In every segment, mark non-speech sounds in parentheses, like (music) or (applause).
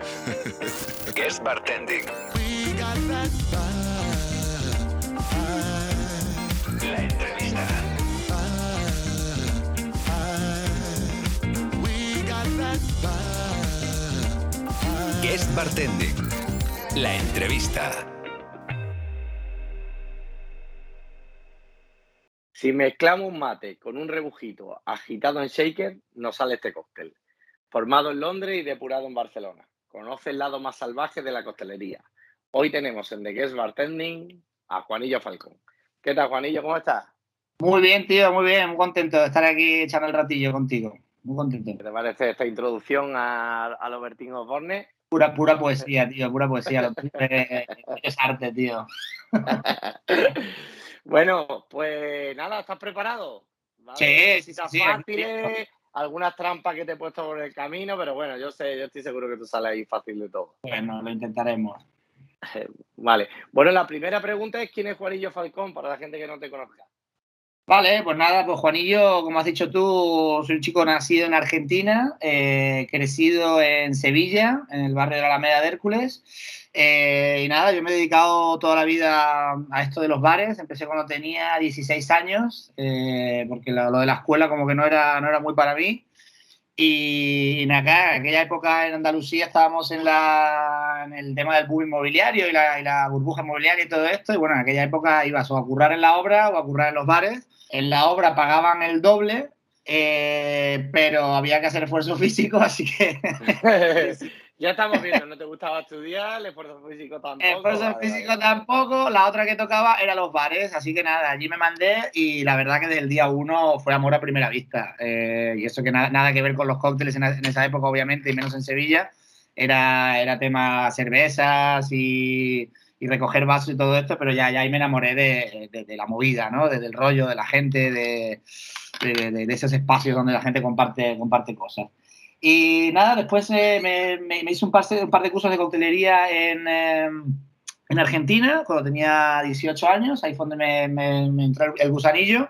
(laughs) Guest Bartending. La entrevista. Guest Bartending. La entrevista. Si mezclamos un mate con un rebujito agitado en shaker, nos sale este cóctel. Formado en Londres y depurado en Barcelona. Conoce el lado más salvaje de la coctelería. Hoy tenemos en The Guest Bartending a Juanillo Falcón. ¿Qué tal, Juanillo? ¿Cómo estás? Muy bien, tío, muy bien. Muy contento de estar aquí echando el ratillo contigo. Muy contento. ¿Qué te parece esta introducción a, a los Bertín Osborne? Pura, pura poesía, tío, pura poesía. Es, es arte, tío. (laughs) bueno, pues nada, ¿estás preparado? ¿Vale? Sí, sí, sí, fáciles, algunas trampas que te he puesto por el camino, pero bueno, yo sé, yo estoy seguro que tú sales ahí fácil de todo. Bueno, lo intentaremos. (laughs) Vale. Bueno, la primera pregunta es quién es Juanillo Falcón para la gente que no te conozca. Vale, pues nada, pues Juanillo, como has dicho tú, soy un chico nacido en Argentina, eh, crecido en Sevilla, en el barrio de la Alameda de Hércules. Eh, y nada, yo me he dedicado toda la vida a esto de los bares. Empecé cuando tenía 16 años, eh, porque lo, lo de la escuela como que no era, no era muy para mí. Y, acá, en aquella época en Andalucía estábamos en, la, en el tema del boom inmobiliario y la, y la, burbuja inmobiliaria y todo esto. Y bueno, en aquella época ibas o a currar en la obra o a currar en los bares. En la obra pagaban el doble, eh, pero había que hacer esfuerzo (laughs) físico, así que... (laughs) ya estamos viendo, no te gustaba estudiar, el esfuerzo físico tampoco. El esfuerzo físico tampoco, la otra que tocaba era los bares, así que nada, allí me mandé y la verdad que desde el día uno fue amor a primera vista. Eh, y eso que nada, nada que ver con los cócteles en, en, esa época, obviamente, y menos en Sevilla, era, era tema cervezas y, y, recoger vasos y todo esto, pero ya, ya ahí me enamoré de, de, de la movida, ¿no? Desde el rollo de la gente, de, de, esos espacios donde la gente comparte, comparte cosas. Y nada, después eh, me, me, me, hice un par, de, un par, de cursos de coctelería en, eh, en, Argentina, cuando tenía 18 años, ahí fue donde me, me, entró el, el, gusanillo.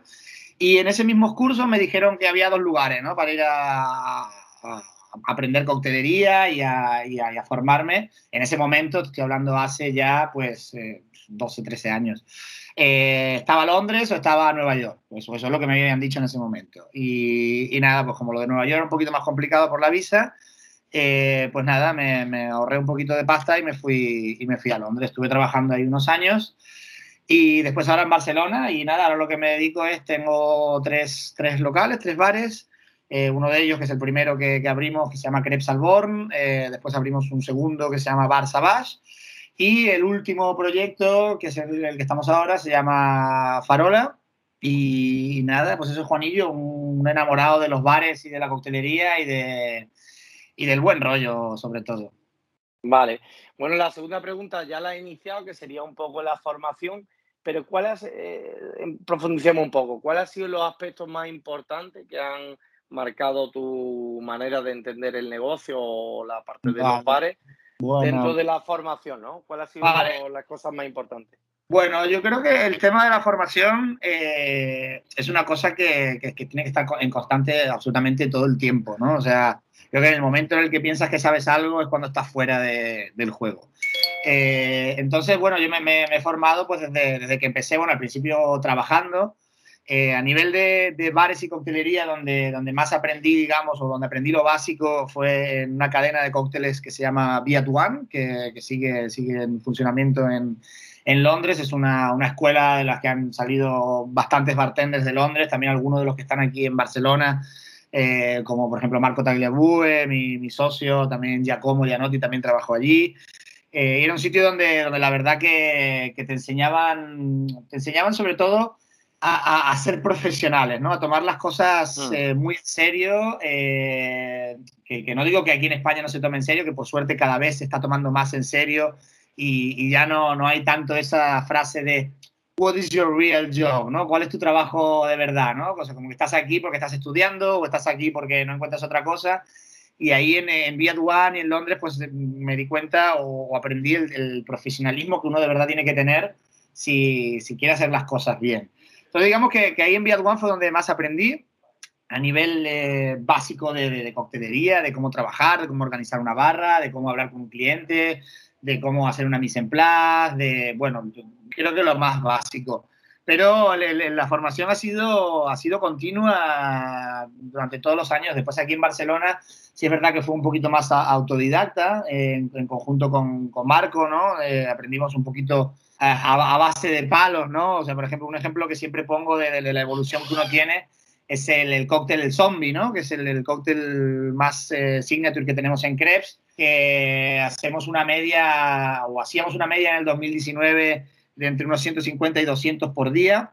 Y en ese mismo curso me dijeron que había dos lugares ¿no? para ir a, a aprender coctelería y a, y, a, y a, formarme. En ese momento, estoy hablando hace ya pues eh, 12, 13 años. Eh, ¿Estaba Londres o estaba Nueva York? Pues eso es lo que me habían dicho en ese momento. Y, y, nada, pues como lo de Nueva York era un poquito más complicado por la visa, eh, pues nada, me, me, ahorré un poquito de pasta y me, fui, y me fui a Londres. Estuve trabajando ahí unos años y después ahora en Barcelona y nada, ahora lo que me dedico es, tengo tres, tres locales, tres bares. Eh, uno de ellos, que es el primero que, que abrimos, que se llama Crepes Alborn. Eh, después abrimos un segundo que se llama Bar Savage. Y el último proyecto, que es el, el, que estamos ahora, se llama Farola. Y, nada, pues eso es Juanillo, un, enamorado de los bares y de la coctelería y, de, y del buen rollo, sobre todo. Vale. Bueno, la segunda pregunta ya la he iniciado, que sería un poco la formación. Pero ¿cuál es, eh, profundicemos un poco, ¿cuáles han sido los aspectos más importantes que han marcado tu manera de entender el negocio o la parte de vale. los bares bueno. dentro de la formación, ¿no? ¿Cuáles han sido vale. las cosas más importantes? Bueno, yo creo que el tema de la formación eh, es una cosa que, que, que, tiene que estar en constante absolutamente todo el tiempo, ¿no? O sea, creo que en el momento en el que piensas que sabes algo es cuando estás fuera de, del juego. Eh, entonces, bueno, yo me, me, me, he formado pues desde, desde que empecé, bueno, al principio trabajando, eh, a nivel de, bares y coctelería, donde, donde más aprendí, digamos, o donde aprendí lo básico fue en una cadena de cócteles que se llama Viat One, que, que sigue, sigue en funcionamiento en, en Londres. Es una, una, escuela de las que han salido bastantes bartenders de Londres, también algunos de los que están aquí en Barcelona, eh, como por ejemplo Marco Tagliabue, mi, mi socio, también Giacomo Gianotti también trabajó allí. Eh, era un sitio donde, donde la verdad que, que te enseñaban, te enseñaban sobre todo a, a, a, ser profesionales, ¿no? A tomar las cosas eh, muy en serio. Eh, que, que, no digo que aquí en España no se tome en serio, que por suerte cada vez se está tomando más en serio y, y ya no, no hay tanto esa frase de What is your real job? ¿no? ¿Cuál es tu trabajo de verdad? ¿no? O sea, como que estás aquí porque estás estudiando o estás aquí porque no encuentras otra cosa. Y ahí en, en Viat One y en Londres, pues me di cuenta o, o aprendí el, el, profesionalismo que uno de verdad tiene que tener si, si quiere hacer las cosas bien. Entonces, digamos que, que ahí en Viat One fue donde más aprendí. a nivel eh, básico de, de, coctelería, de cómo trabajar, de cómo organizar una barra, de cómo hablar con un cliente, de cómo hacer una mise en place, de, bueno, creo que lo más básico. Pero la formación ha sido, ha sido continua durante todos los años. Después aquí en Barcelona, sí es verdad que fue un poquito más autodidacta, en, conjunto con, con, Marco, ¿no? Eh, aprendimos un poquito a, a, base de palos, ¿no? O sea, por ejemplo, un ejemplo que siempre pongo de, de la evolución que uno tiene es el, el, cóctel El Zombie, ¿no? Que es el, el cóctel más eh, signature que tenemos en Krebs, que hacemos una media, o hacíamos una media en el 2019 de entre unos 150 y 200 por día.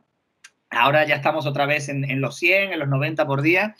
Ahora ya estamos otra vez en, en los 100, en los 90 por día.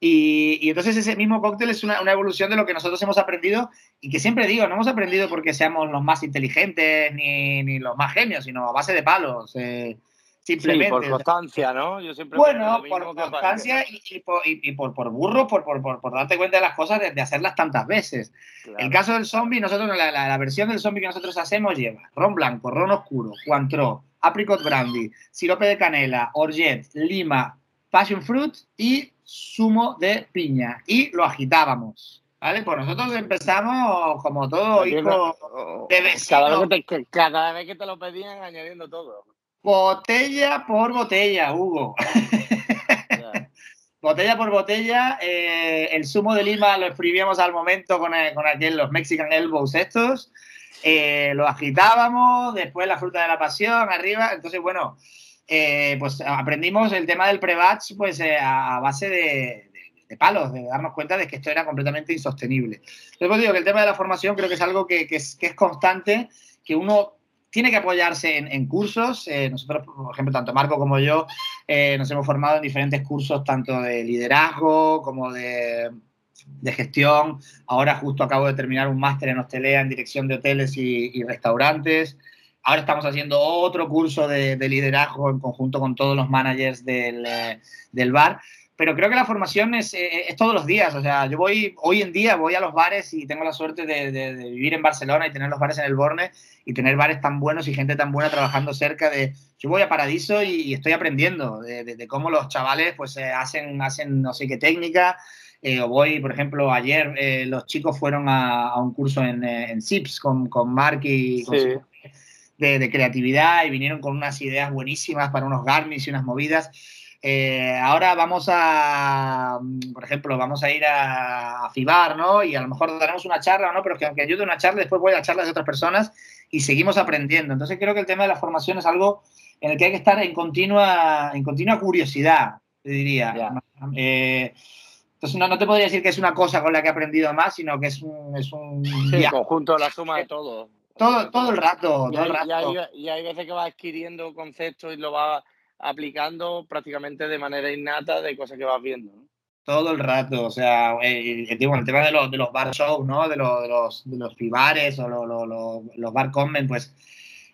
Y, y, entonces ese mismo cóctel es una, una, evolución de lo que nosotros hemos aprendido y que siempre digo, no hemos aprendido porque seamos los más inteligentes ni, ni los más genios, sino a base de palos. Eh, Simplemente. Sí, por constancia, ¿no? Yo siempre bueno, por constancia y, y, por, y, y, por, por, burro, por, por, por, darte cuenta de las cosas, de, de hacerlas tantas veces. Claro. El caso del zombie, nosotros, la, la, la, versión del zombie que nosotros hacemos lleva ron blanco, ron oscuro, Cointreau, apricot brandy, sirope de canela, orgeat, lima, passion fruit y zumo de piña. Y lo agitábamos. ¿Vale? Pues nosotros empezamos como todo hijo de vecino. Cada vez que, te, cada vez que te lo pedían añadiendo todo. Botella por botella, Hugo. Yeah. (laughs) botella por botella. Eh, el zumo de lima lo exprimíamos al momento con, el, con aquel, los Mexican Elbows estos. Eh, lo agitábamos, después la fruta de la pasión arriba. Entonces, bueno, eh, pues aprendimos el tema del pre-batch pues, eh, a, base de, de, de, palos, de darnos cuenta de que esto era completamente insostenible. Luego digo que el tema de la formación creo que es algo que, que, es, que es constante, que uno tiene que apoyarse en, en cursos. Eh, nosotros, por ejemplo, tanto Marco como yo, eh, nos hemos formado en diferentes cursos, tanto de liderazgo como de, de, gestión. Ahora justo acabo de terminar un máster en hostelea en dirección de hoteles y, y, restaurantes. Ahora estamos haciendo otro curso de, de, liderazgo en conjunto con todos los managers del, eh, del bar pero creo que la formación es, eh, es, todos los días. O sea, yo voy, hoy en día voy a los bares y tengo la suerte de, de, de, vivir en Barcelona y tener los bares en el Borne y tener bares tan buenos y gente tan buena trabajando cerca de... Yo voy a Paradiso y, y estoy aprendiendo de, cómo los chavales pues eh, hacen, hacen no sé qué técnica. Eh, o voy, por ejemplo, ayer eh, los chicos fueron a, a un curso en, eh, en SIPS con, con Mark y con sí. de, de creatividad y vinieron con unas ideas buenísimas para unos garnis y unas movidas eh, ahora vamos a, por ejemplo, vamos a ir a, a, FIBAR, ¿no? Y a lo mejor daremos una charla, ¿no? Pero que aunque yo dé una charla, después voy a charlas de otras personas y seguimos aprendiendo. Entonces creo que el tema de la formación es algo en el que hay que estar en continua, en continua curiosidad, te diría. Yeah. Eh, entonces no, no, te podría decir que es una cosa con la que he aprendido más, sino que es un... Es un sí, conjunto, la suma de todo. Todo, todo el rato. Todo el rato. Y, hay, y hay veces que vas adquiriendo conceptos y lo vas aplicando prácticamente de manera innata de cosas que vas viendo. Todo el rato, o sea, eh, el, el, tema de los, de los bar shows, ¿no? De, los, de los, de los pibares o lo, lo, lo, los bar comment, pues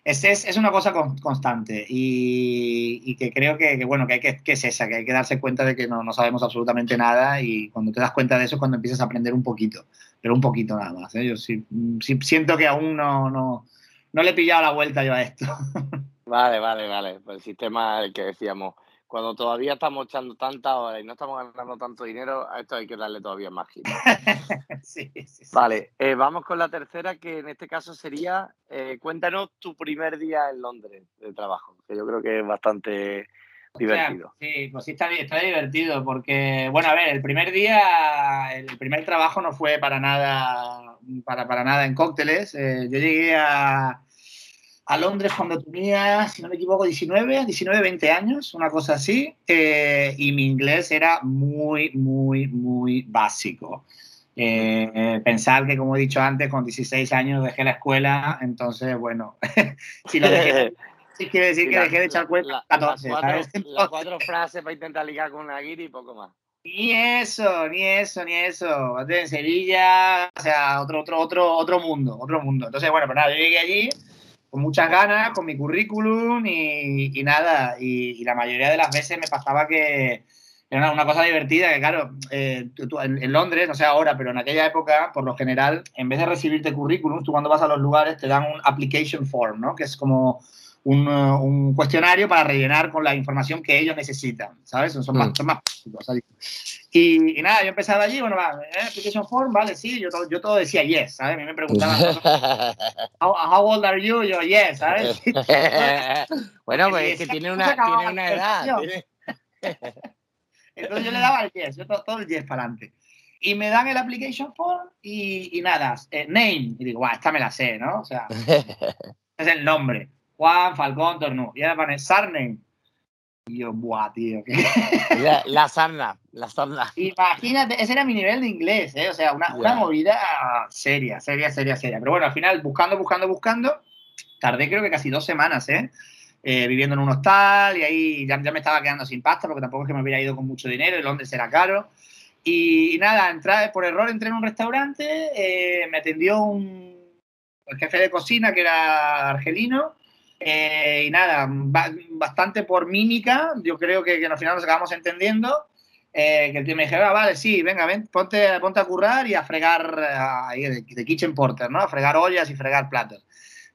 es, es, es, una cosa constante y, que creo que, bueno, que, hay que, que, es esa, que hay que darse cuenta de que no, no, sabemos absolutamente nada y cuando te das cuenta de eso es cuando empiezas a aprender un poquito, pero un poquito nada más. ¿eh? Yo sí, sí, siento que aún no, no, no le he pillado la vuelta yo a esto. (laughs) Vale, vale, vale. Pues el sistema el que decíamos, cuando todavía estamos echando tanta hora y no estamos ganando tanto dinero, a esto hay que darle todavía más giro. (laughs) sí, sí, sí, Vale, eh, vamos con la tercera, que en este caso sería, eh, cuéntanos tu primer día en Londres de trabajo, que yo creo que es bastante divertido. O sea, sí, pues sí está, está, divertido, porque, bueno, a ver, el primer día, el primer trabajo no fue para nada, para, para nada en cócteles. Eh, yo llegué a a Londres cuando tenía, si no me equivoco, 19, 19, 20 años, una cosa así, eh, y mi inglés era muy, muy, muy básico. Eh, pensar que, como he dicho antes, con 16 años dejé la escuela, entonces, bueno, (laughs) si lo dejé, (laughs) sí quiere decir sí, que la, dejé de echar cuenta 14. Las cuatro, cuatro frases para intentar ligar con una guiri y poco más. Ni eso, ni eso, ni eso. En Sevilla, o sea, otro, otro, otro, otro mundo, otro mundo. Entonces, bueno, pues nada, yo llegué allí con muchas ganas, con mi currículum y, nada. Y, la mayoría de las veces me pasaba que era una, cosa divertida, que claro, eh, en, en, Londres, no sé ahora, pero en aquella época, por lo general, en vez de recibirte currículum, tú cuando vas a los lugares te dan un application form, ¿no? Que es como un, uh, un, cuestionario para rellenar con la información que ellos necesitan, ¿sabes? Son, más, mm. son más. Y, y, nada, yo empezaba allí, bueno, va, ¿eh? application form, vale, sí, yo, todo, yo todo decía yes, ¿sabes? A mí me preguntaban, (laughs) how, how, old are you? Yo, yes, ¿sabes? (laughs) bueno, pues es que tiene una, tiene una edad. (laughs) Entonces yo le daba el yes, yo todo, todo el yes para adelante. Y me dan el application form y, y nada, eh, name. Y digo, guau, esta me la sé, ¿no? O sea, es el nombre. Juan Falcón Tornú. Y ahora pone Sarname. Y yo, buah, tío. ¿qué? (laughs) La, la, sarna, la sarna. Imagínate, ese era mi nivel de inglés, ¿eh? O sea, una, una movida seria, seria, seria, seria. Pero bueno, al final, buscando, buscando, buscando, tardé creo que casi dos semanas, ¿eh? Eh, viviendo en un hostal y ahí ya, ya, me estaba quedando sin pasta porque tampoco es que me hubiera ido con mucho dinero, y Londres era caro. Y, y nada, entré, por error entré en un restaurante, eh, me atendió un el jefe de cocina que era argelino eh, y nada, bastante por mímica, yo creo que, que al final nos acabamos entendiendo. Eh, que el tío me dijera, ah, vale, sí, venga, ven, ponte, ponte a currar y a fregar ahí de, de, kitchen porter, ¿no? A fregar ollas y fregar platos.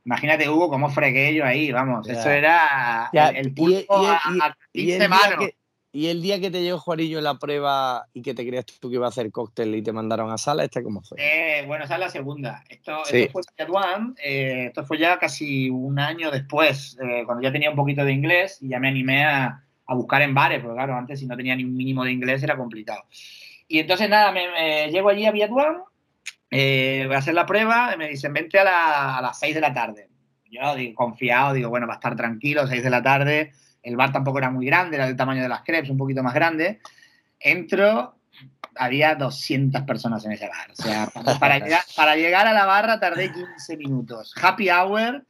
Imagínate, Hugo, cómo fregué yo ahí, vamos, eso era Ya, el, el y- pulpo y- a, y- a Y 15 el, día manos. que, y el día que te llegó Juarillo en la prueba y que te creías tú que iba a hacer cóctel y te mandaron a sala, ¿este cómo fue? Eh, bueno, esa es la segunda. Esto, Sí. esto fue One, eh, esto fue ya casi un año después, eh, cuando ya tenía un poquito de inglés y ya me animé a, a buscar en bares, porque claro, antes si no tenía ni un mínimo de inglés era complicado. Y entonces nada, me, me- llego allí a Viet One, eh, voy a hacer la prueba, y me dicen, vente a, la- a las 6 de la tarde. Yo digo, confiado, digo, bueno, va a estar tranquilo, 6 de la tarde, el bar tampoco era muy grande, era del tamaño de las crepes, un poquito más grande. Entro, había 200 personas en ese bar. O sea, para, llegar, para a la barra tardé 15 minutos. Happy Hour,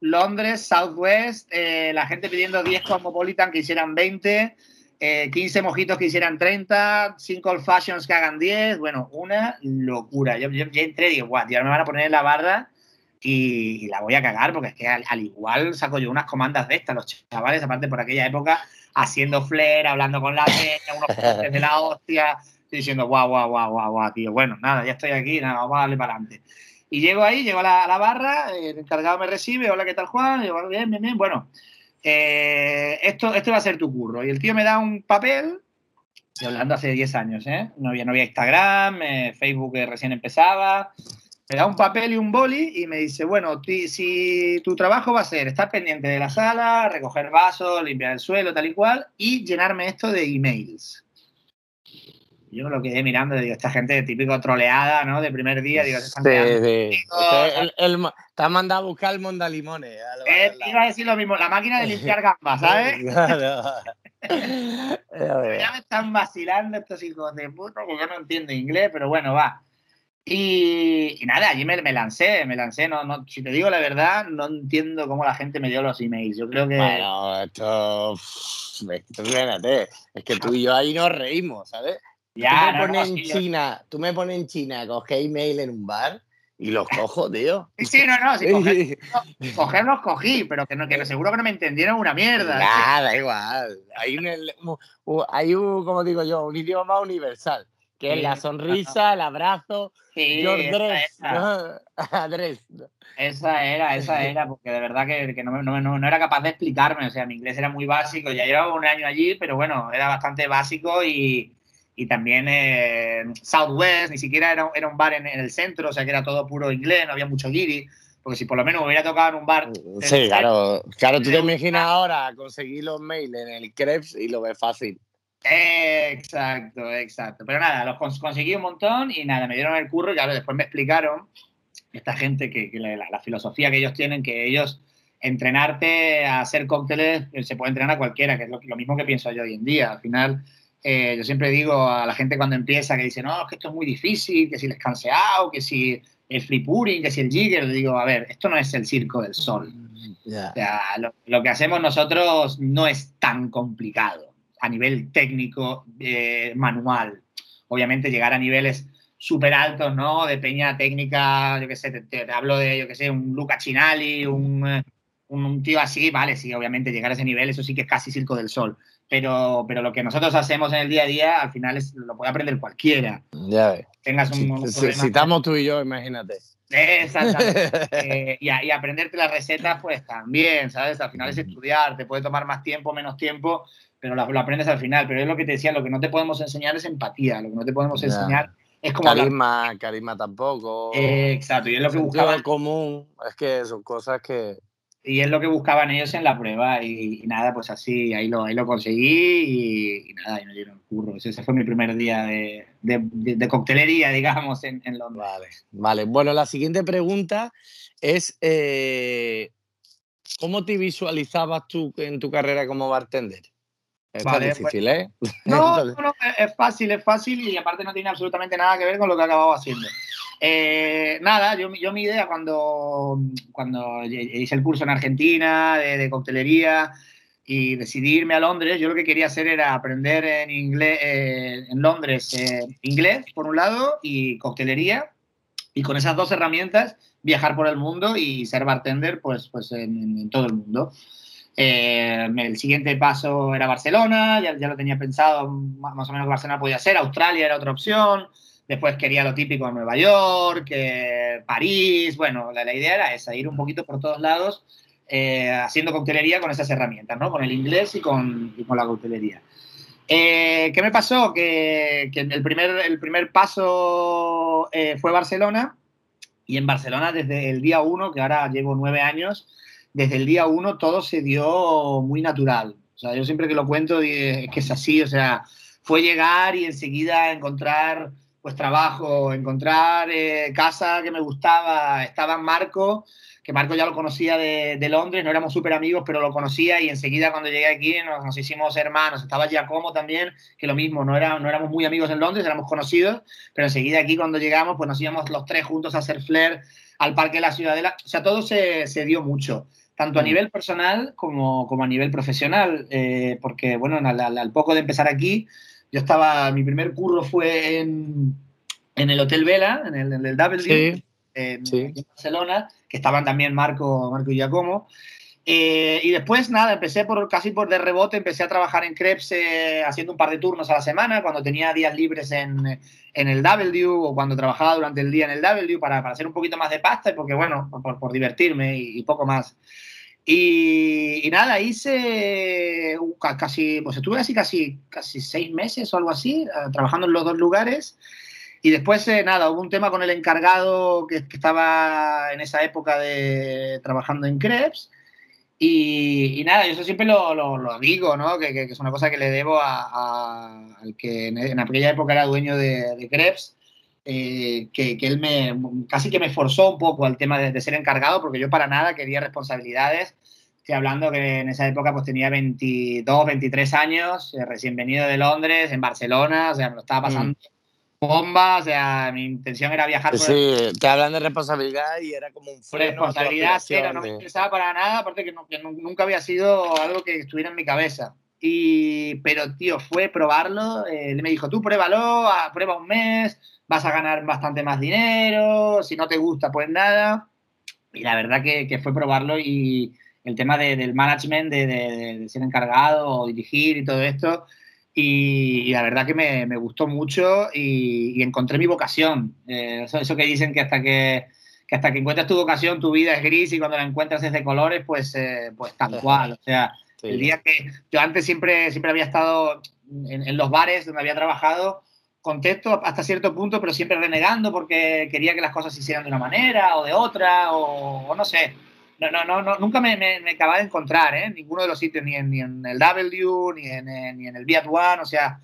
Londres, Southwest, eh, la gente pidiendo 10 Cosmopolitan que hicieran 20, eh, 15 mojitos que hicieran 30, 5 old fashions que hagan 10. Bueno, una locura. Yo, yo, yo entré y digo, guau, ahora me van a poner en la barra y, y la voy a cagar porque es que al, al igual saco yo unas comandas de estas, los chavales, aparte por aquella época, haciendo flair, hablando con la peña, unos de la hostia, diciendo, guau, guau, guau, guau, guau, tío. Bueno, nada, ya estoy aquí, nada, vamos a darle para adelante. Y llego ahí, llego a la, a la barra, el encargado me recibe, hola, ¿qué tal, Juan? Y yo, bien, bien, bien, bueno, eh, esto, esto va a ser tu curro. Y el tío me da un papel, hablando hace 10 años, ¿eh? No había, no había Instagram, eh, Facebook eh, recién empezaba. Me da un papel y un boli y me dice, bueno, ti- si tu trabajo va a ser estar pendiente de la sala, recoger vasos, limpiar el suelo, tal y cual, y llenarme esto de emails. Yo lo quedé mirando digo, esta gente típico troleada, ¿no? De primer día, digo, se están Sí, el- el te has mandado a buscar el mondalimones. Eh, iba a decir lo mismo, la máquina de limpiar gambas, ¿sabes? (laughs) (laughs) Ya me están vacilando estos hijos de puta, que yo no entiendo inglés, pero bueno, va. Y, y nada, allí me, me lancé, me lancé. No, no, si te digo la verdad, no entiendo cómo la gente me dio los emails. Yo creo que. Bueno, esto. fíjate, es que tú y yo ahí nos reímos, ¿sabes? ya, tú me no, no, pones en yo- China, tú me pones en China a coger email en un bar y los cojo, tío. Sí, (laughs) sí, no, no, si coger, (laughs) cogerlos cogí, pero que, no, que seguro que no me entendieron una mierda. Nah, da igual. Hay un- hay un, como digo yo, un idioma universal, que es la Sí. sonrisa, el abrazo, Sí, esa, dress, esa. ¿no? (laughs) Dress. Esa era, esa era, porque de verdad que, que no, no, no, no era capaz de explicarme, o sea, mi inglés era muy básico, ya llevaba un año allí, pero bueno, era bastante básico y, y también eh, Southwest, ni siquiera era, era un bar en, en el centro, o sea, que era todo puro inglés, no había mucho guiri, porque si por lo menos me hubiera tocado en un bar... Sí, claro. Claro, tú te imaginas ahora conseguir los mails en el Krebs y lo ves fácil. Exacto, exacto. Pero nada, los cons- conseguí un montón y nada, me dieron el curro y claro, después me explicaron esta gente que, que la, la filosofía que ellos tienen, que ellos entrenarte a hacer cócteles eh, se puede entrenar a cualquiera, que es lo, lo mismo que pienso yo hoy en día. Al final, eh, yo siempre digo a la gente cuando empieza que dice, no, es que esto es muy difícil, que si el escanseado, que si el free pudding, que si el jigger, le digo, a ver, esto no es el circo del sol. Ya. O sea, lo, lo que hacemos nosotros no es tan complicado a nivel técnico, eh, manual. Obviamente llegar a niveles súper altos, ¿no? De peña técnica, yo qué sé, te, te- te hablo de, yo qué sé, un Luca Chinali, un, un, un tío así, vale, sí, obviamente llegar a ese nivel, eso sí que es casi circo del sol. Pero, pero lo que nosotros hacemos en el día a día, al final es, lo puede aprender cualquiera. Ya ves. Tengas un, un si- estamos tú y yo, imagínate. Exactamente. (laughs) Eh, y, y, aprenderte las recetas, pues también, ¿sabes? Al final es estudiar, te puede tomar más tiempo, menos tiempo, pero lo, lo, aprendes al final. Pero es lo que te decía, lo que no te podemos enseñar es empatía, lo que no te podemos yeah. enseñar es como... Carisma, hablar. carisma tampoco. Eh, exacto, y es lo que buscaba. común, es que son cosas que... Y es lo que buscaban ellos en la prueba y, y nada, pues así, ahí lo, ahí lo conseguí y, y nada, y me dieron curro. Ese fue mi primer día de, de, de, de coctelería, digamos, en, en, Londres. Vale, vale. Bueno, la siguiente pregunta es, eh, ¿cómo te visualizabas tú en tu carrera como bartender? Está vale, difícil, pues, ¿eh? (laughs) No, no, no, es fácil, es fácil y aparte no tiene absolutamente nada que ver con lo que he acabado haciendo. Eh, nada, yo, yo, mi idea cuando, cuando hice el curso en Argentina de, de, coctelería y decidí irme a Londres, yo lo que quería hacer era aprender en, inglés, eh, en Londres eh, inglés, por un lado, y coctelería, y con esas dos herramientas viajar por el mundo y ser bartender pues, pues en, en todo el mundo. Eh, el siguiente paso era Barcelona, ya, lo tenía pensado, más o menos Barcelona podía ser, Australia era otra opción, después quería lo típico en Nueva York, eh, París, bueno, la, idea era esa, ir un poquito por todos lados eh, haciendo coctelería con esas herramientas, ¿no? con el inglés y con, la coctelería. Eh, ¿Qué me pasó? Que, que, el, primer, el primer paso eh, fue Barcelona y en Barcelona desde el día uno, que ahora llevo nueve años, desde el día uno todo se dio muy natural. O sea, yo siempre que lo cuento es que es así, o sea, fue llegar y enseguida encontrar pues trabajo, encontrar eh, casa que me gustaba, estaba Marco, que Marco ya lo conocía de, de Londres, no éramos súper amigos, pero lo conocía y enseguida cuando llegué aquí nos, nos, hicimos hermanos. Estaba Giacomo también, que lo mismo, no, era, no éramos muy amigos en Londres, éramos conocidos, pero enseguida aquí cuando llegamos pues nos íbamos los tres juntos a hacer flair al Parque de la Ciudadela. O sea, todo se, se dio mucho tanto a nivel personal como, como a nivel profesional, eh, porque, bueno, al, al, poco de empezar aquí, yo estaba, mi primer curro fue en, en el Hotel Vela, en el, en el W, sí, en, sí. en, Barcelona, que estaban también Marco, Marco y Giacomo. Eh, y después, nada, empecé por casi por de rebote, empecé a trabajar en Krebs eh, haciendo un par de turnos a la semana, cuando tenía días libres en, en, el W o cuando trabajaba durante el día en el W para, para hacer un poquito más de pasta y porque, bueno, por, por divertirme y, y, poco más. Y, y, nada, hice casi, pues estuve así casi, casi seis meses o algo así, uh, trabajando en los dos lugares. Y después, eh, nada, hubo un tema con el encargado que, que, estaba en esa época de trabajando en Krebs. Y, y nada, yo eso siempre lo, lo, lo digo, ¿no? Que, que, es una cosa que le debo a, a, al que en, en, aquella época era dueño de, de Krebs, eh, que, que, él me casi que me forzó un poco al tema de, de, ser encargado, porque yo para nada quería responsabilidades. Estoy hablando que en esa época pues tenía 22, 23 años, eh, recién venido de Londres, en Barcelona, o sea, me lo estaba pasando mm. Bomba, o sea, mi intención era viajar. Sí, el... te hablan de responsabilidad y era como un freno. Responsabilidad cero, no me interesaba para nada, aparte que, no, que nunca había sido algo que estuviera en mi cabeza. Y, pero, tío, fue probarlo. Eh, él me dijo, tú pruébalo, prueba un mes, vas a ganar bastante más dinero, si no te gusta, pues nada. Y la verdad que, que fue probarlo y el tema de, del management, de, de, de, ser encargado o dirigir y todo esto. Y, y la verdad que me, me gustó mucho y, y, encontré mi vocación. Eh, eso, eso, que dicen que hasta que, que hasta que encuentras tu vocación, tu vida es gris y cuando la encuentras es de colores, pues, eh, pues tal cual. O sea, sí. el día que yo antes siempre, siempre había estado en, en los bares donde había trabajado, contexto hasta cierto punto, pero siempre renegando porque quería que las cosas se hicieran de una manera o de otra, o, o no sé. No, no, no, no, nunca me, me, me acababa de encontrar, ¿eh? En ninguno de los sitios, ni en, ni en el W, ni en, en, ni en el Viat One, o sea,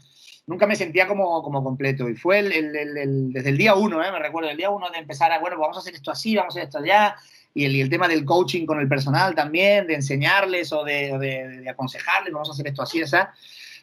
nunca me sentía como, como completo. Y fue el, el, el, desde el día uno, ¿eh? Me recuerdo, el día uno de empezar a, bueno, pues vamos a hacer esto así, vamos a hacer esto allá, y el, y el tema del coaching con el personal también, de enseñarles o de, de, de aconsejarles, vamos a hacer esto así, esa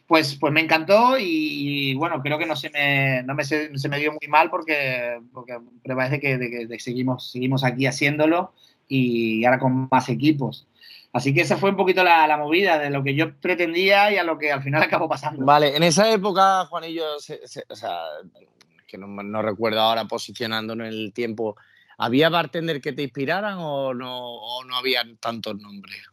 pues, pues me encantó y, y, bueno, creo que no se me, no me, se, se me dio muy mal porque, porque parece que, de, de seguimos, seguimos aquí haciéndolo y ahora con más equipos. Así que esa fue un poquito la, la, movida de lo que yo pretendía y a lo que al final (laughs) acabó pasando. Vale, en esa época, Juanillo, se, se, o sea, que no, no, recuerdo ahora posicionándonos en el tiempo, ¿había bartender que te inspiraran o no, o no había tantos nombres?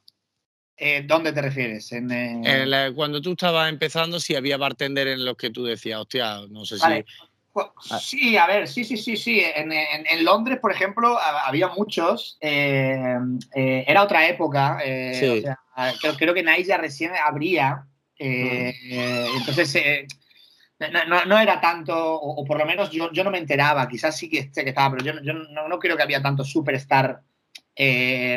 Eh, ¿Dónde te refieres? En, eh... Cuando tú estabas empezando, si había bartender en los que tú decías, hostia, no sé vale. si. Ah. Sí, a ver, sí, sí, sí, sí. En, en- en Londres, por ejemplo, ha- había muchos. eh, eh, era otra época. eh, Sí. o sea, creo, creo que ya recién abría. entonces, eh, no, no- no era tanto, o, o por lo menos yo, yo no me enteraba. Quizás sí que, que estaba, pero yo, yo no, no creo que había tanto superstar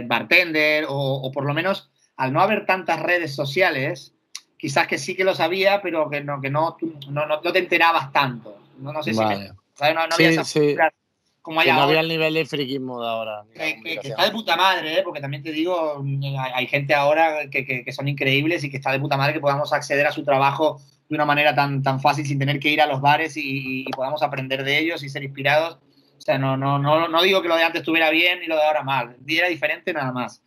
bartender, o, o por lo menos al no haber tantas redes sociales, quizás que sí que lo sabía, pero que no, que no, tú no, no, no te enterabas tanto. No, no sé si me- ¿sabes? no, no Sí, había esa sí. cultura como hay Que no ahora, había el nivel de friquismo de ahora. que, que- que está de puta madre, ¿eh? porque también te digo, hay, hay gente ahora que, que- que son increíbles y que está de puta madre que podamos acceder a su trabajo de una manera tan, tan fácil sin tener que ir a los bares y, y podamos aprender de ellos y ser inspirados. O sea, no, no, no, no digo que lo de antes estuviera bien y lo de ahora mal. Era diferente nada más.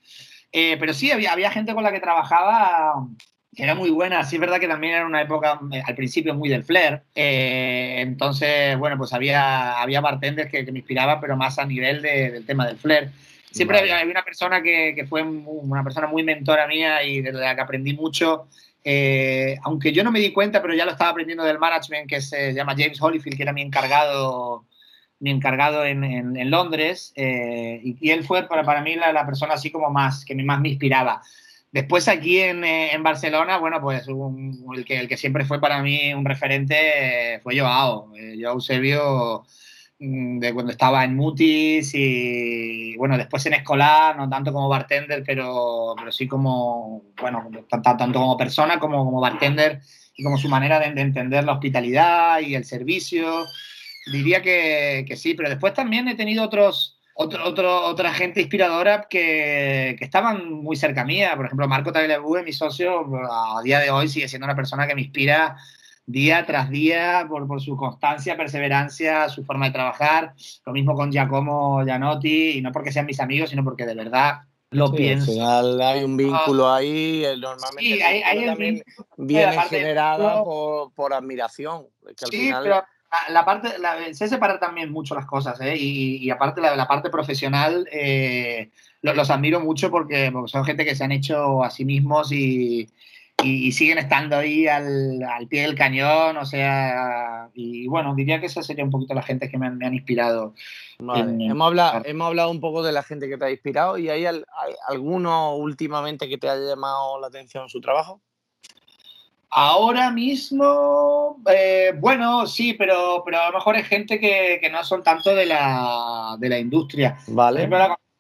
Eh, pero sí, había, había gente con la que trabajaba que era muy buena. Sí, es verdad que también era una época eh, al principio muy del flair. Eh, entonces, bueno, pues había, había bartenders que, que me inspiraban, pero más a nivel de- del tema del flair. Siempre Vale. había, había una persona que, que fue mu- una persona muy mentora mía y de la que aprendí mucho. eh, aunque yo no me di cuenta, pero ya lo estaba aprendiendo del management, que se llama James Holyfield, que era mi encargado mi encargado en, en- en Londres eh, y, y él fue para, para mí la, la persona así como más que más me inspiraba. Después aquí en, eh, en Barcelona, bueno, pues un- el, que, el que siempre fue para mí un referente eh, fue Joao. Eh, Joao Eusebio, mm, de cuando estaba en Mutis y, bueno, después en Escolar, no tanto como bartender, pero, pero sí como, bueno, tanto, tanto como persona como como bartender y como su manera de, de entender la hospitalidad y el servicio. Diría que, que sí, pero después también he tenido otros, otro, otro- otra gente inspiradora que, que estaban muy cerca mía. Por ejemplo, Marco Tagliabue, mi socio, a día de hoy sigue siendo una persona que me inspira día tras día por, por su constancia, perseverancia, su forma de trabajar. Lo mismo con Giacomo Gianotti, y no porque sean mis amigos, sino porque de verdad lo Sí, al pienso. final hay un vínculo ahí, eh, normalmente Sí, hay, hay también viene generada por, por admiración. Que al Sí, final, pero la, la parte, la, sé separar también mucho las cosas, ¿eh? y, y aparte la, la parte profesional, eh, lo- los admiro mucho porque, porque son gente que se han hecho a sí mismos y, y- y siguen estando ahí al, al pie del cañón, o sea, y bueno, diría que esa sería un poquito la gente que me han, me han inspirado. Vale, en- hemos, hablado, hemos hablado un poco de la gente que te ha inspirado y hay, al- hay alguno últimamente que te haya llamado la atención su trabajo. Ahora mismo, eh, bueno, sí, pero, pero a lo mejor es gente que, que no son tanto de la, de la industria. Vale.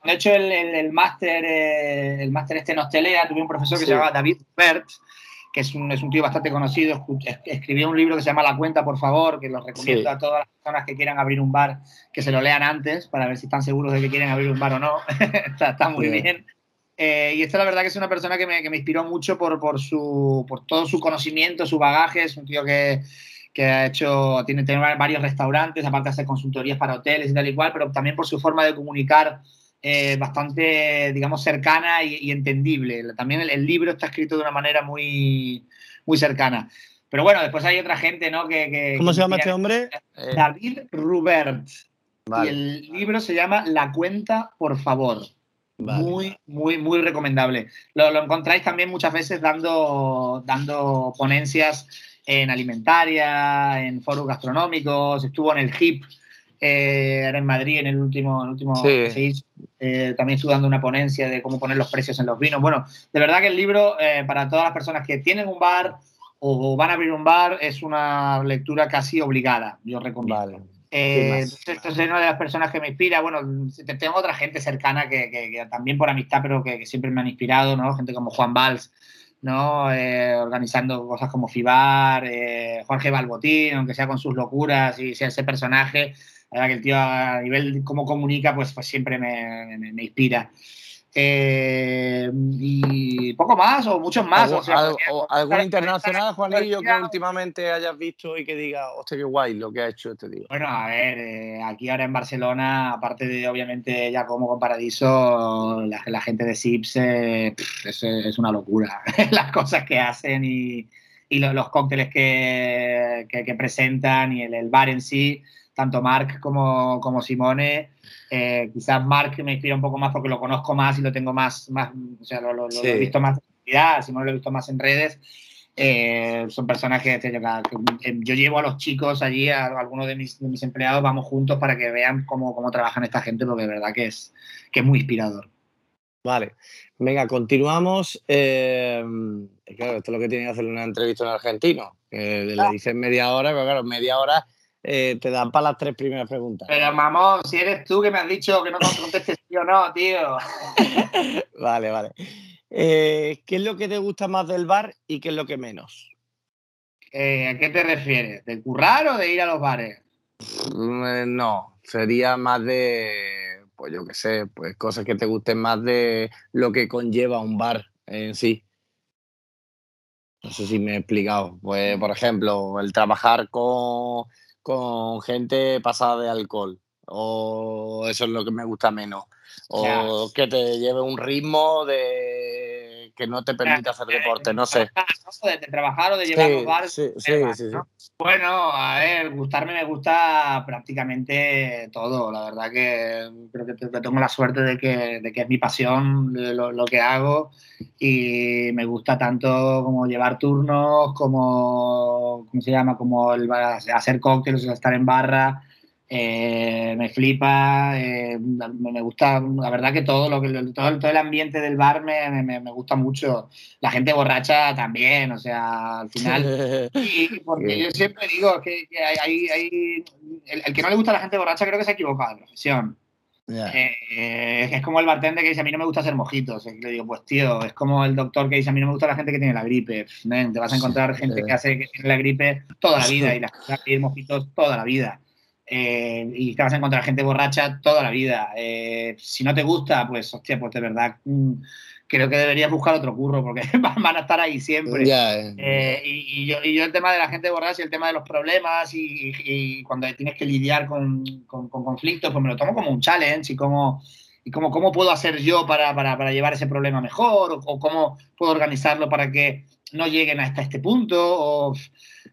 he hecho el, el, el máster eh, el máster este en hostelera, tuve un profesor que Sí. se llamaba David Bert, que es un, es un tío bastante conocido, escribió un libro que se llama La Cuenta, por favor, que lo recomiendo Sí. a todas las personas que quieran abrir un bar, que se lo lean antes para ver si están seguros de que quieren abrir un bar o no. (laughs) está, está muy bien. Eh, y esta la verdad que es una persona que me, que me inspiró mucho por, por, su, por todo su conocimiento, su bagaje, es un tío que, que ha hecho, tiene, tiene varios restaurantes, aparte de hacer consultorías para hoteles y tal y cual, pero también por su forma de comunicar eh, bastante, digamos, cercana y, y entendible. También el, el libro está escrito de una manera muy, muy cercana. Pero bueno, después hay otra gente, ¿no? Que, que- ¿Cómo que se llama este hombre? Eh, David Rubert. Y vale, el libro se llama La cuenta, por favor. Vale. Muy, muy, muy recomendable. Lo, lo encontráis también muchas veces dando, dando ponencias en alimentaria, en foros gastronómicos, estuvo en el HIP, eh, era en Madrid en el último, el último Sí. hizo. Eh, también estuvo dando una ponencia de cómo poner los precios en los vinos. Bueno, de verdad que el libro, eh, para todas las personas que tienen un bar o van a abrir un bar, es una lectura casi obligada, yo recomiendo. Vale. Eh, esta es una de las personas que me inspira. Bueno, te- tengo otra gente cercana que, que- que también por amistad, pero que, que siempre me han inspirado, ¿no? Gente como Juan Valls, ¿no? Eh, organizando cosas como Fibar, eh, Jorge Balbotín, aunque sea con sus locuras y sea ese personaje. La verdad que el tío a nivel de cómo comunica, pues, pues siempre me, me- me inspira. Eh, y poco más o muchos más. ¿Algún, o sea, podría- o algún internacional, Juanillo, que últimamente hayas visto y que diga, hostia, qué guay lo que ha hecho este tío? Bueno, a ver, eh, aquí ahora en Barcelona, aparte de obviamente ya como con Paradiso, la, la gente de Sips eh, es, es una locura. (laughs) Las cosas que hacen y, y lo- los cócteles que, que- que presentan y el, el bar en sí, tanto Marc como, como Simone. eh, quizás Marc me inspira un poco más porque lo conozco más y lo tengo más, más o sea, lo, lo- lo Sí. he visto más en realidad, Simone lo he visto más en redes. Eh, son personas que, que, yo llevo a los chicos allí, a, algunos de mis, de mis, empleados, vamos juntos para que vean cómo, cómo trabajan esta gente, porque de verdad que es, que es muy inspirador. Vale, venga, continuamos. Eh, claro, esto es lo que tiene que hacer una entrevista en argentino. Que le ah. dicen media hora, pero claro, media hora eh, te dan para las tres primeras preguntas. Pero mamón, si eres tú que me has dicho que no contestes sí o no, tío. (laughs) vale, vale. Eh, ¿Qué es lo que te gusta más del bar y qué es lo que menos? Eh, ¿A qué te refieres? ¿De currar o de ir a los bares? Mm, no, sería más de, pues yo qué sé, pues cosas que te gusten más de lo que conlleva un bar en sí. No sé si me he explicado. Pues, por ejemplo, el trabajar con, con gente pasada de alcohol. O eso es lo que me gusta menos. O que te lleve un ritmo de que no te permita hacer deporte, no sé. De, trabajar o de llevar los bares. Sí, sí, sí, Bueno, a ver, gustarme me gusta prácticamente todo. La verdad que creo que, tengo la suerte de que, de que es mi pasión lo, lo, que hago y me gusta tanto como llevar turnos, como, ¿cómo se llama? Como el, hacer cócteles, estar en barra eh, me flipa, eh, me gusta, la verdad que todo, lo que, todo, todo el ambiente del bar me, me, me, gusta mucho. La gente borracha también, o sea, al final. (laughs) Y porque yo siempre digo que, hay, hay, el, que no le gusta a la gente borracha creo que se ha equivocado de profesión. Eh, es como el bartender que dice a mí no me gusta hacer mojitos. le digo, pues tío, es como el doctor que dice a mí no me gusta la gente que tiene la gripe. te vas a encontrar gente que hace que tiene la gripe toda la vida y la gente a pedir mojitos toda la vida. Eh, y te vas a encontrar gente borracha toda la vida. Eh, si no te gusta, pues, hostia, pues de verdad mm, creo que deberías buscar otro curro porque (laughs) van a estar ahí siempre. Eh, y, yo, y, yo, el tema de la gente borracha y el tema de los problemas y, cuando tienes que lidiar con, con, conflictos, pues me lo tomo como un challenge y como, y como cómo puedo hacer yo para, para, para llevar ese problema mejor o, o, cómo puedo organizarlo para que no lleguen hasta este punto. O,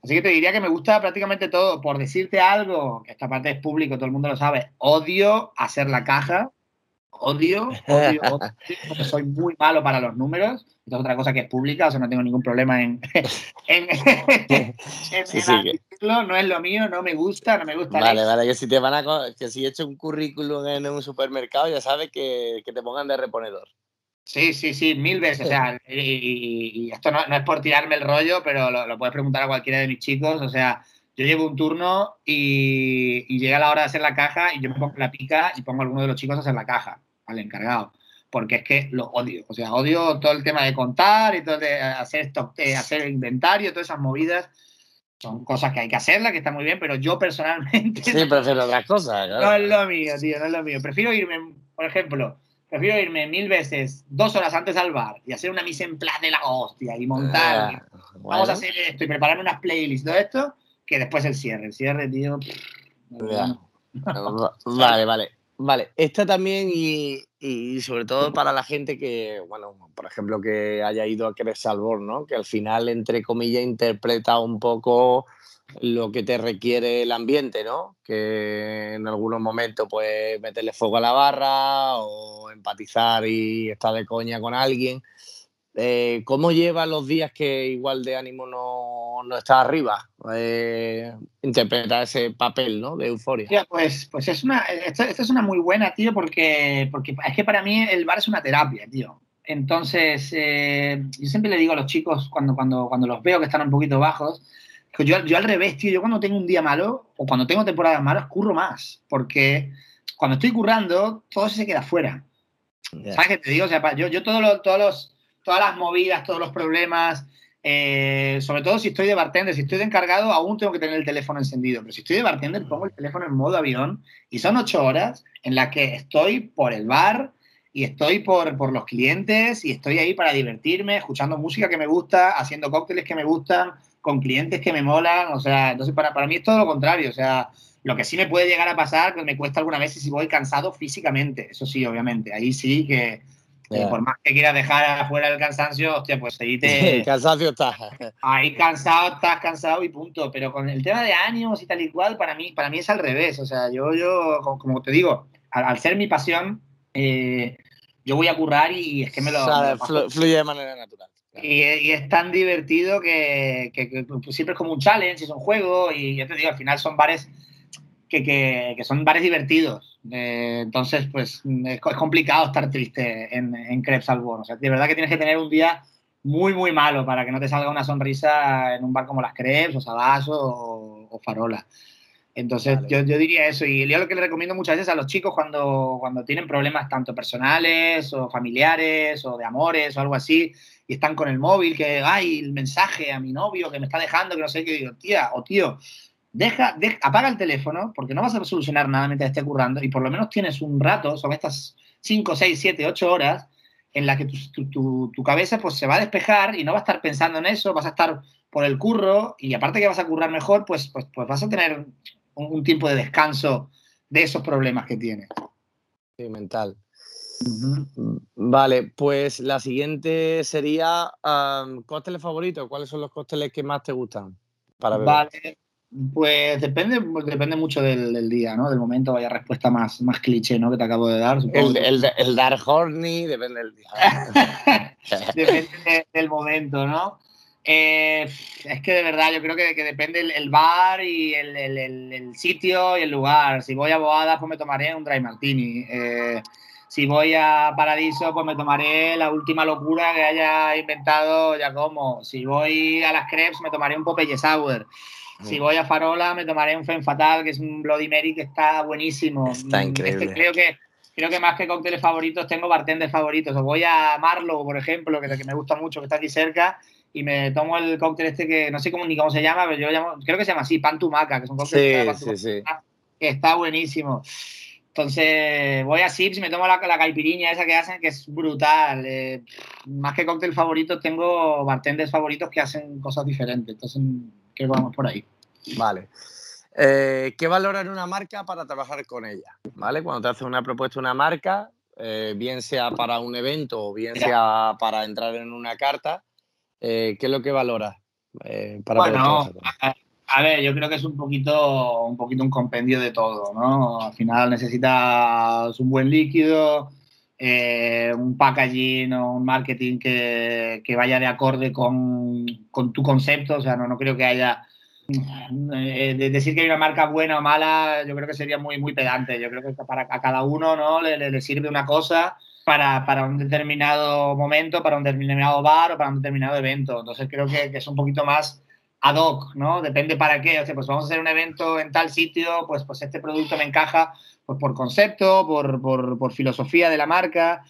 Así que te diría que me gusta prácticamente todo. Por decirte algo, que esta parte es público, todo el mundo lo sabe, odio hacer la caja. Odio, odio, odio porque soy muy malo para los números. Esto es otra cosa que es pública, o sea, no tengo ningún problema en, (laughs) en, no es lo mío, no me gusta, no me gusta. Vale, vale, que si te van a que si he hecho un currículum en un supermercado, ya sabes que, que te pongan de reponedor. Sí, sí, sí, mil veces. O sea, y, esto no, es por tirarme el rollo, pero lo, puedes preguntar a cualquiera de mis chicos. O sea, yo llevo un turno y, llega la hora de hacer la caja y yo me pongo la pica y pongo a alguno de los chicos a hacer la caja, al encargado. Porque es que lo odio. O sea, odio todo el tema de contar y todo de hacer stock, de hacer inventario, todas esas movidas. Son cosas que hay que hacerlas, que está muy bien, pero yo personalmente. Sí, prefiero otras cosas. (laughs) No es lo mío, tío, no es lo mío. Prefiero irme, por ejemplo, Prefiero irme mil veces dos horas antes al bar y hacer una mise en place de la hostia y montar. Ah, vamos a hacer esto y prepararme unas playlists, todo esto, que después el cierre. El cierre, tío. (laughs) vale, vale. Vale, esta también y, y, sobre todo para la gente que, bueno, por ejemplo, que haya ido a Salvor, ¿no? Que al final, entre comillas, interpreta un poco lo que te requiere el ambiente, ¿no? Que en algunos momentos, pues, meterle fuego a la barra o empatizar y estar de coña con alguien. Eh, ¿Cómo lleva los días que igual de ánimo no, no está arriba? Eh, interpretar ese papel, ¿no? De euforia. pues, pues es una, esta, es una muy buena, tío, porque, porque es que para mí el bar es una terapia, tío. Entonces, eh, yo siempre le digo a los chicos cuando, cuando, cuando los veo que están un poquito bajos, yo, yo al revés, tío, yo cuando tengo un día malo o cuando tengo temporadas malas, curro más, porque cuando estoy currando, todo se queda fuera. ¿Sabes qué te digo? O sea, yo, yo todos los, todos los, todas las movidas, todos los problemas, eh, sobre todo si estoy de bartender, si estoy de encargado, aún tengo que tener el teléfono encendido, pero si estoy de bartender, pongo el teléfono en modo avión y son ocho horas en las que estoy por el bar y estoy por, por los clientes y estoy ahí para divertirme, escuchando música que me gusta, haciendo cócteles que me gustan, con clientes que me molan, o sea, entonces para, para mí es todo lo contrario, o sea, lo que sí me puede llegar a pasar, que me cuesta alguna vez, es si voy cansado físicamente, eso sí, obviamente, ahí sí que, por más que quieras dejar afuera el cansancio, hostia, pues ahí te... (laughs) el cansancio está. Ahí cansado, estás cansado y punto, pero con el tema de ánimos y tal y cual, para mí, para mí es al revés, o sea, yo, yo como te digo, al, ser mi pasión, eh, yo voy a currar y es que me lo... fluye de manera natural. Y, es tan divertido que, siempre es como un challenge, es un juego y yo te digo, al final son bares que, son bares divertidos. Eh, entonces, pues es, complicado estar triste en, en Krebs O sea, de verdad que tienes que tener un día muy, muy malo para que no te salga una sonrisa en un bar como las Krebs o Sabaso o Farola. Entonces yo, yo, diría eso y yo lo que le recomiendo muchas veces a los chicos cuando, cuando tienen problemas tanto personales o familiares o de amores o algo así y están con el móvil que, ay, el mensaje a mi novio que me está dejando, que no sé qué, digo, tía o tío, deja, apaga el teléfono porque no vas a solucionar nada mientras esté currando y por lo menos tienes un rato, son estas 5, 6, 7, 8 horas en las que tu, tu, tu, cabeza pues se va a despejar y no va a estar pensando en eso, vas a estar por el curro y aparte que vas a currar mejor, pues, pues, pues vas a tener un, tiempo de descanso de esos problemas que tiene. Sí, mental. Vale, pues la siguiente sería um, cócteles favoritos. ¿Cuáles son los cócteles que más te gustan para Vale, pues depende, depende mucho del, día, ¿no? Del momento, vaya respuesta más, más cliché, ¿no? Que te acabo de dar. El, el, el, Dark Horny depende del día. (laughs) depende del momento, ¿no? Eh, es que de verdad yo creo que, depende el, bar y el, sitio y el lugar. Si voy a Boada, pues me tomaré un dry martini. Eh, si voy a Paradiso, pues me tomaré la última locura que haya inventado Giacomo. Si voy a las crepes, me tomaré un Popeye Sour. Si voy a Farola, me tomaré un Fen Fatal, que es un Bloody Mary que está buenísimo. Está increíble. creo que creo que más que cócteles favoritos tengo bartenders favoritos. O voy a Marlow, por ejemplo, que, que me gusta mucho, que está aquí cerca, y me tomo el cóctel este que no sé cómo, ni cómo se llama, pero yo llamo, creo que se llama así, Pantumaca, que es un cóctel que está buenísimo. Entonces voy a Sips y me tomo la, la caipiriña esa que hacen, que es brutal. Eh, más que cóctel favorito, tengo bartenders favoritos que hacen cosas diferentes. Entonces creo que vamos por ahí. Vale. Eh, ¿Qué valora en una marca para trabajar con ella? ¿Vale? Cuando te hace una propuesta una marca, eh, bien sea para un evento o bien sea para entrar en una carta, eh, ¿qué es lo que valora? Eh, para bueno, a, ver, yo creo que es un poquito, un poquito un compendio de todo, ¿no? Al final necesitas un buen líquido, eh, un packaging o un marketing que, vaya de acorde con, tu concepto, o sea, no, no creo que haya... decir que hay una marca buena o mala, yo creo que sería muy, muy pedante. Yo creo que para a cada uno ¿no? le, sirve una cosa para, para, un determinado momento, para un determinado bar o para un determinado evento. Entonces creo que, que, es un poquito más ad hoc, ¿no? Depende para qué. O sea, pues vamos a hacer un evento en tal sitio, pues, pues este producto me encaja pues, por concepto, por, por, por filosofía de la marca,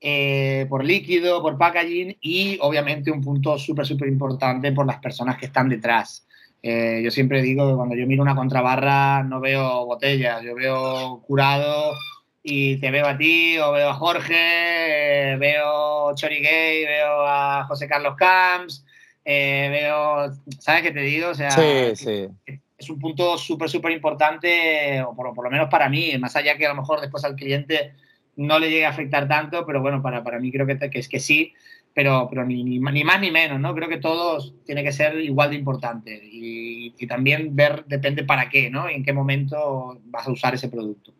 eh, por líquido, por packaging y obviamente un punto súper, súper importante por las personas que están detrás. Eh, yo siempre digo que cuando yo miro una contrabarra no veo botellas, yo veo curado y te veo a ti o veo a Jorge, eh, veo Chorigay, veo a José Carlos Camps, eh, veo, ¿sabes qué te digo? O sea, sí, es un punto súper, súper importante, o por, lo menos para mí, más allá que a lo mejor después al cliente no le llegue a afectar tanto, pero bueno, para, para mí creo que, que es que sí, pero, pero ni, ni, más ni menos, ¿no? Creo que todos tiene que ser igual de importante y, y también ver, depende para qué, ¿no? Y en qué momento vas a usar ese producto.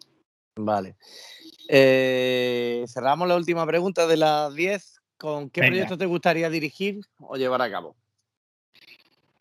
Vale. Eh, cerramos la última pregunta de las 10. ¿Con qué proyecto te gustaría dirigir o llevar a cabo?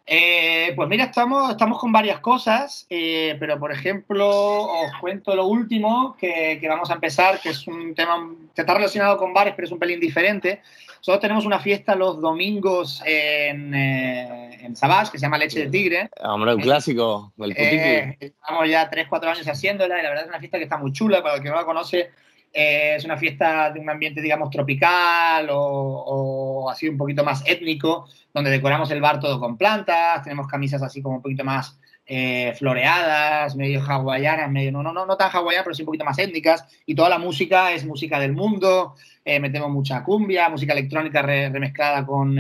Eh, pues mira, estamos, estamos con varias cosas, eh, pero por ejemplo, os cuento lo último que, que, vamos a empezar, que es un tema que está relacionado con bares, pero es un pelín diferente. Nosotros tenemos una fiesta los domingos en, eh, en Sabás, que se llama Leche de Tigre. Hombre, un clásico, el eh, Estamos ya 3, 4 años haciéndola y la verdad es una fiesta que está muy chula, para el que no la conoce, eh, es una fiesta de un ambiente, digamos, tropical o, así un poquito más étnico, donde decoramos el bar todo con plantas, tenemos camisas así como un poquito más eh, floreadas, medio hawaianas, medio, no, no, no, no tan hawaianas, pero sí un poquito más étnicas, y toda la música es música del mundo, eh, metemos mucha cumbia, música electrónica remezclada con,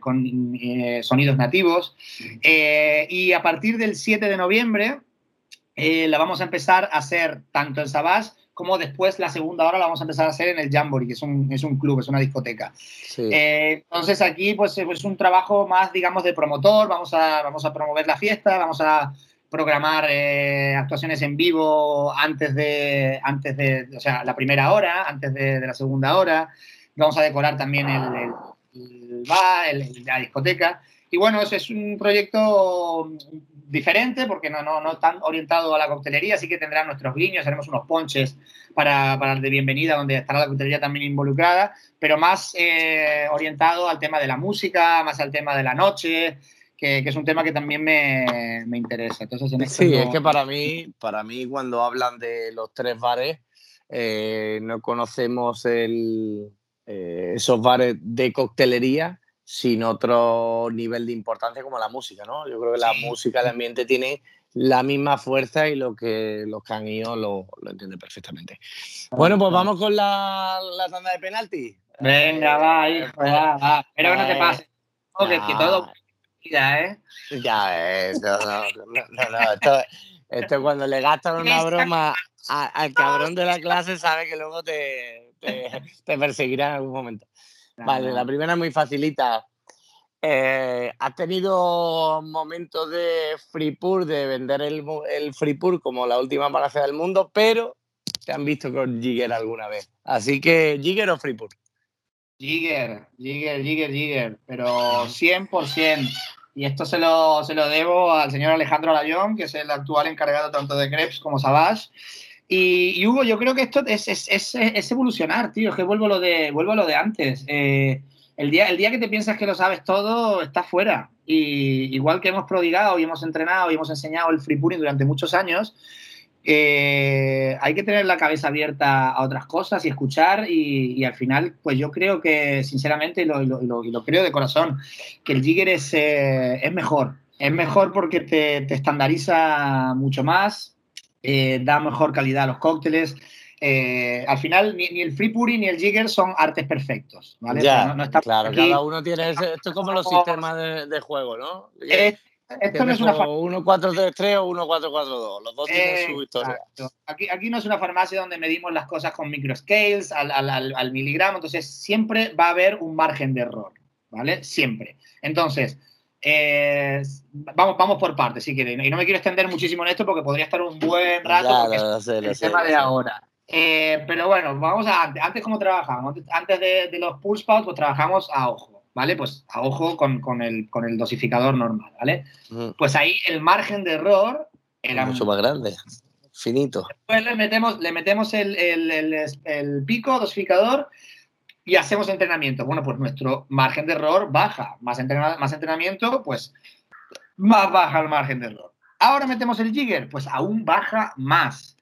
con sonidos nativos, y a partir del 7 de noviembre la vamos a empezar a hacer tanto en Sabás como después la segunda hora la vamos a empezar a hacer en el Jamboree, que es un, es un club, es una discoteca. Eh, entonces aquí pues es un trabajo más, digamos, de promotor, vamos a, vamos a promover la fiesta, vamos a programar eh, actuaciones en vivo antes de, antes de, o sea, la primera hora, antes de, la segunda hora, vamos a decorar también el, bar, la discoteca. Y bueno, ese es un proyecto diferente porque no, no, no tan orientado a la coctelería, así que tendrán nuestros guiños, haremos unos ponches para, para el de bienvenida, donde estará la coctelería también involucrada, pero más eh, orientado al tema de la música, más al tema de la noche, que, que es un tema que también me, me interesa. Entonces, en sí, es que para mí, para mí cuando hablan de los tres bares, eh, no conocemos el, eh, esos bares de coctelería sin otro nivel de importancia como la música, ¿no? Yo creo que la sí. música, el ambiente tiene la misma fuerza y lo que los que han ido lo, lo entienden perfectamente. Bueno, pues vamos con la, la tanda de penalti. Venga, va, hijo, va, va. Espero que no te pase. No, que, que todo ya, ¿eh? Ya ves, no, no, no, no, esto, esto cuando le gastan (laughs) una broma al cabrón de la (laughs) clase sabe que luego te, te, te perseguirá en algún momento. Vale, la primera es muy facilita. Eh, ¿Has tenido momentos de Freepur, de vender el, el Freepur como la última paraje del mundo, pero te han visto con Jigger alguna vez? Así que, ¿Jigger o Freepur? Jigger, Jigger, Jigger, Jigger, pero 100%. Y esto se lo, se lo debo al señor Alejandro Alayón, que es el actual encargado tanto de Krebs como Savage. Y, Hugo, yo creo que esto es, es, es, es, evolucionar, tío. Es que vuelvo a lo de, vuelvo a lo de antes. Eh, el, día, el día que te piensas que lo sabes todo, está fuera. Y igual que hemos prodigado y hemos entrenado y hemos enseñado el free pooling durante muchos años, eh, hay que tener la cabeza abierta a otras cosas y escuchar. Y, y al final, pues yo creo que, sinceramente, y lo, lo, lo, lo creo de corazón, que el Jigger es, eh, es mejor. Es mejor porque te, te estandariza mucho más, eh, da mejor calidad a los cócteles. Eh, al final, ni, ni, el free puri ni el jigger son artes perfectos. ¿vale? Ya, no, no está claro, aquí. cada uno tiene ese, esto es como los sistemas de, de juego, ¿no? Es, esto no es una 1 4 3 3 o 1 4 4 2 los dos tienen eh, su historia aquí, aquí, no es una farmacia donde medimos las cosas con microscales al, al, al, al miligramo entonces siempre va a haber un margen de error vale siempre entonces eh, vamos, vamos por partes, si quieren. Y no me quiero extender muchísimo en esto porque podría estar un buen rato ya, porque es el sé, tema de ahora. Eh, pero bueno, vamos a antes. Antes, ¿cómo trabajamos? Antes de, de los pulse pouch, pues trabajamos a ojo, ¿vale? Pues a ojo con, con, el, con el dosificador normal, ¿vale? Mm. Pues ahí el margen de error era mucho más grande, finito. Después le metemos, le metemos el, el, el, el pico dosificador y hacemos entrenamiento. Bueno, pues nuestro margen de error baja. Más, entrena más entrenamiento, pues más baja el margen de error. Ahora metemos el jigger, pues aún baja más.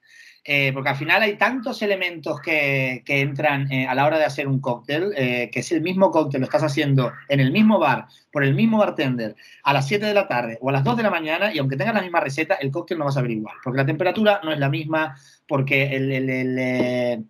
Eh, porque al final hay tantos elementos que, que entran eh, a la hora de hacer un cóctel, eh, que es el mismo cóctel, lo estás haciendo en el mismo bar, por el mismo bartender, a las 7 de la tarde o a las 2 de la mañana, y aunque tengas la misma receta, el cóctel no va a saber igual. Porque la temperatura no es la misma, porque el,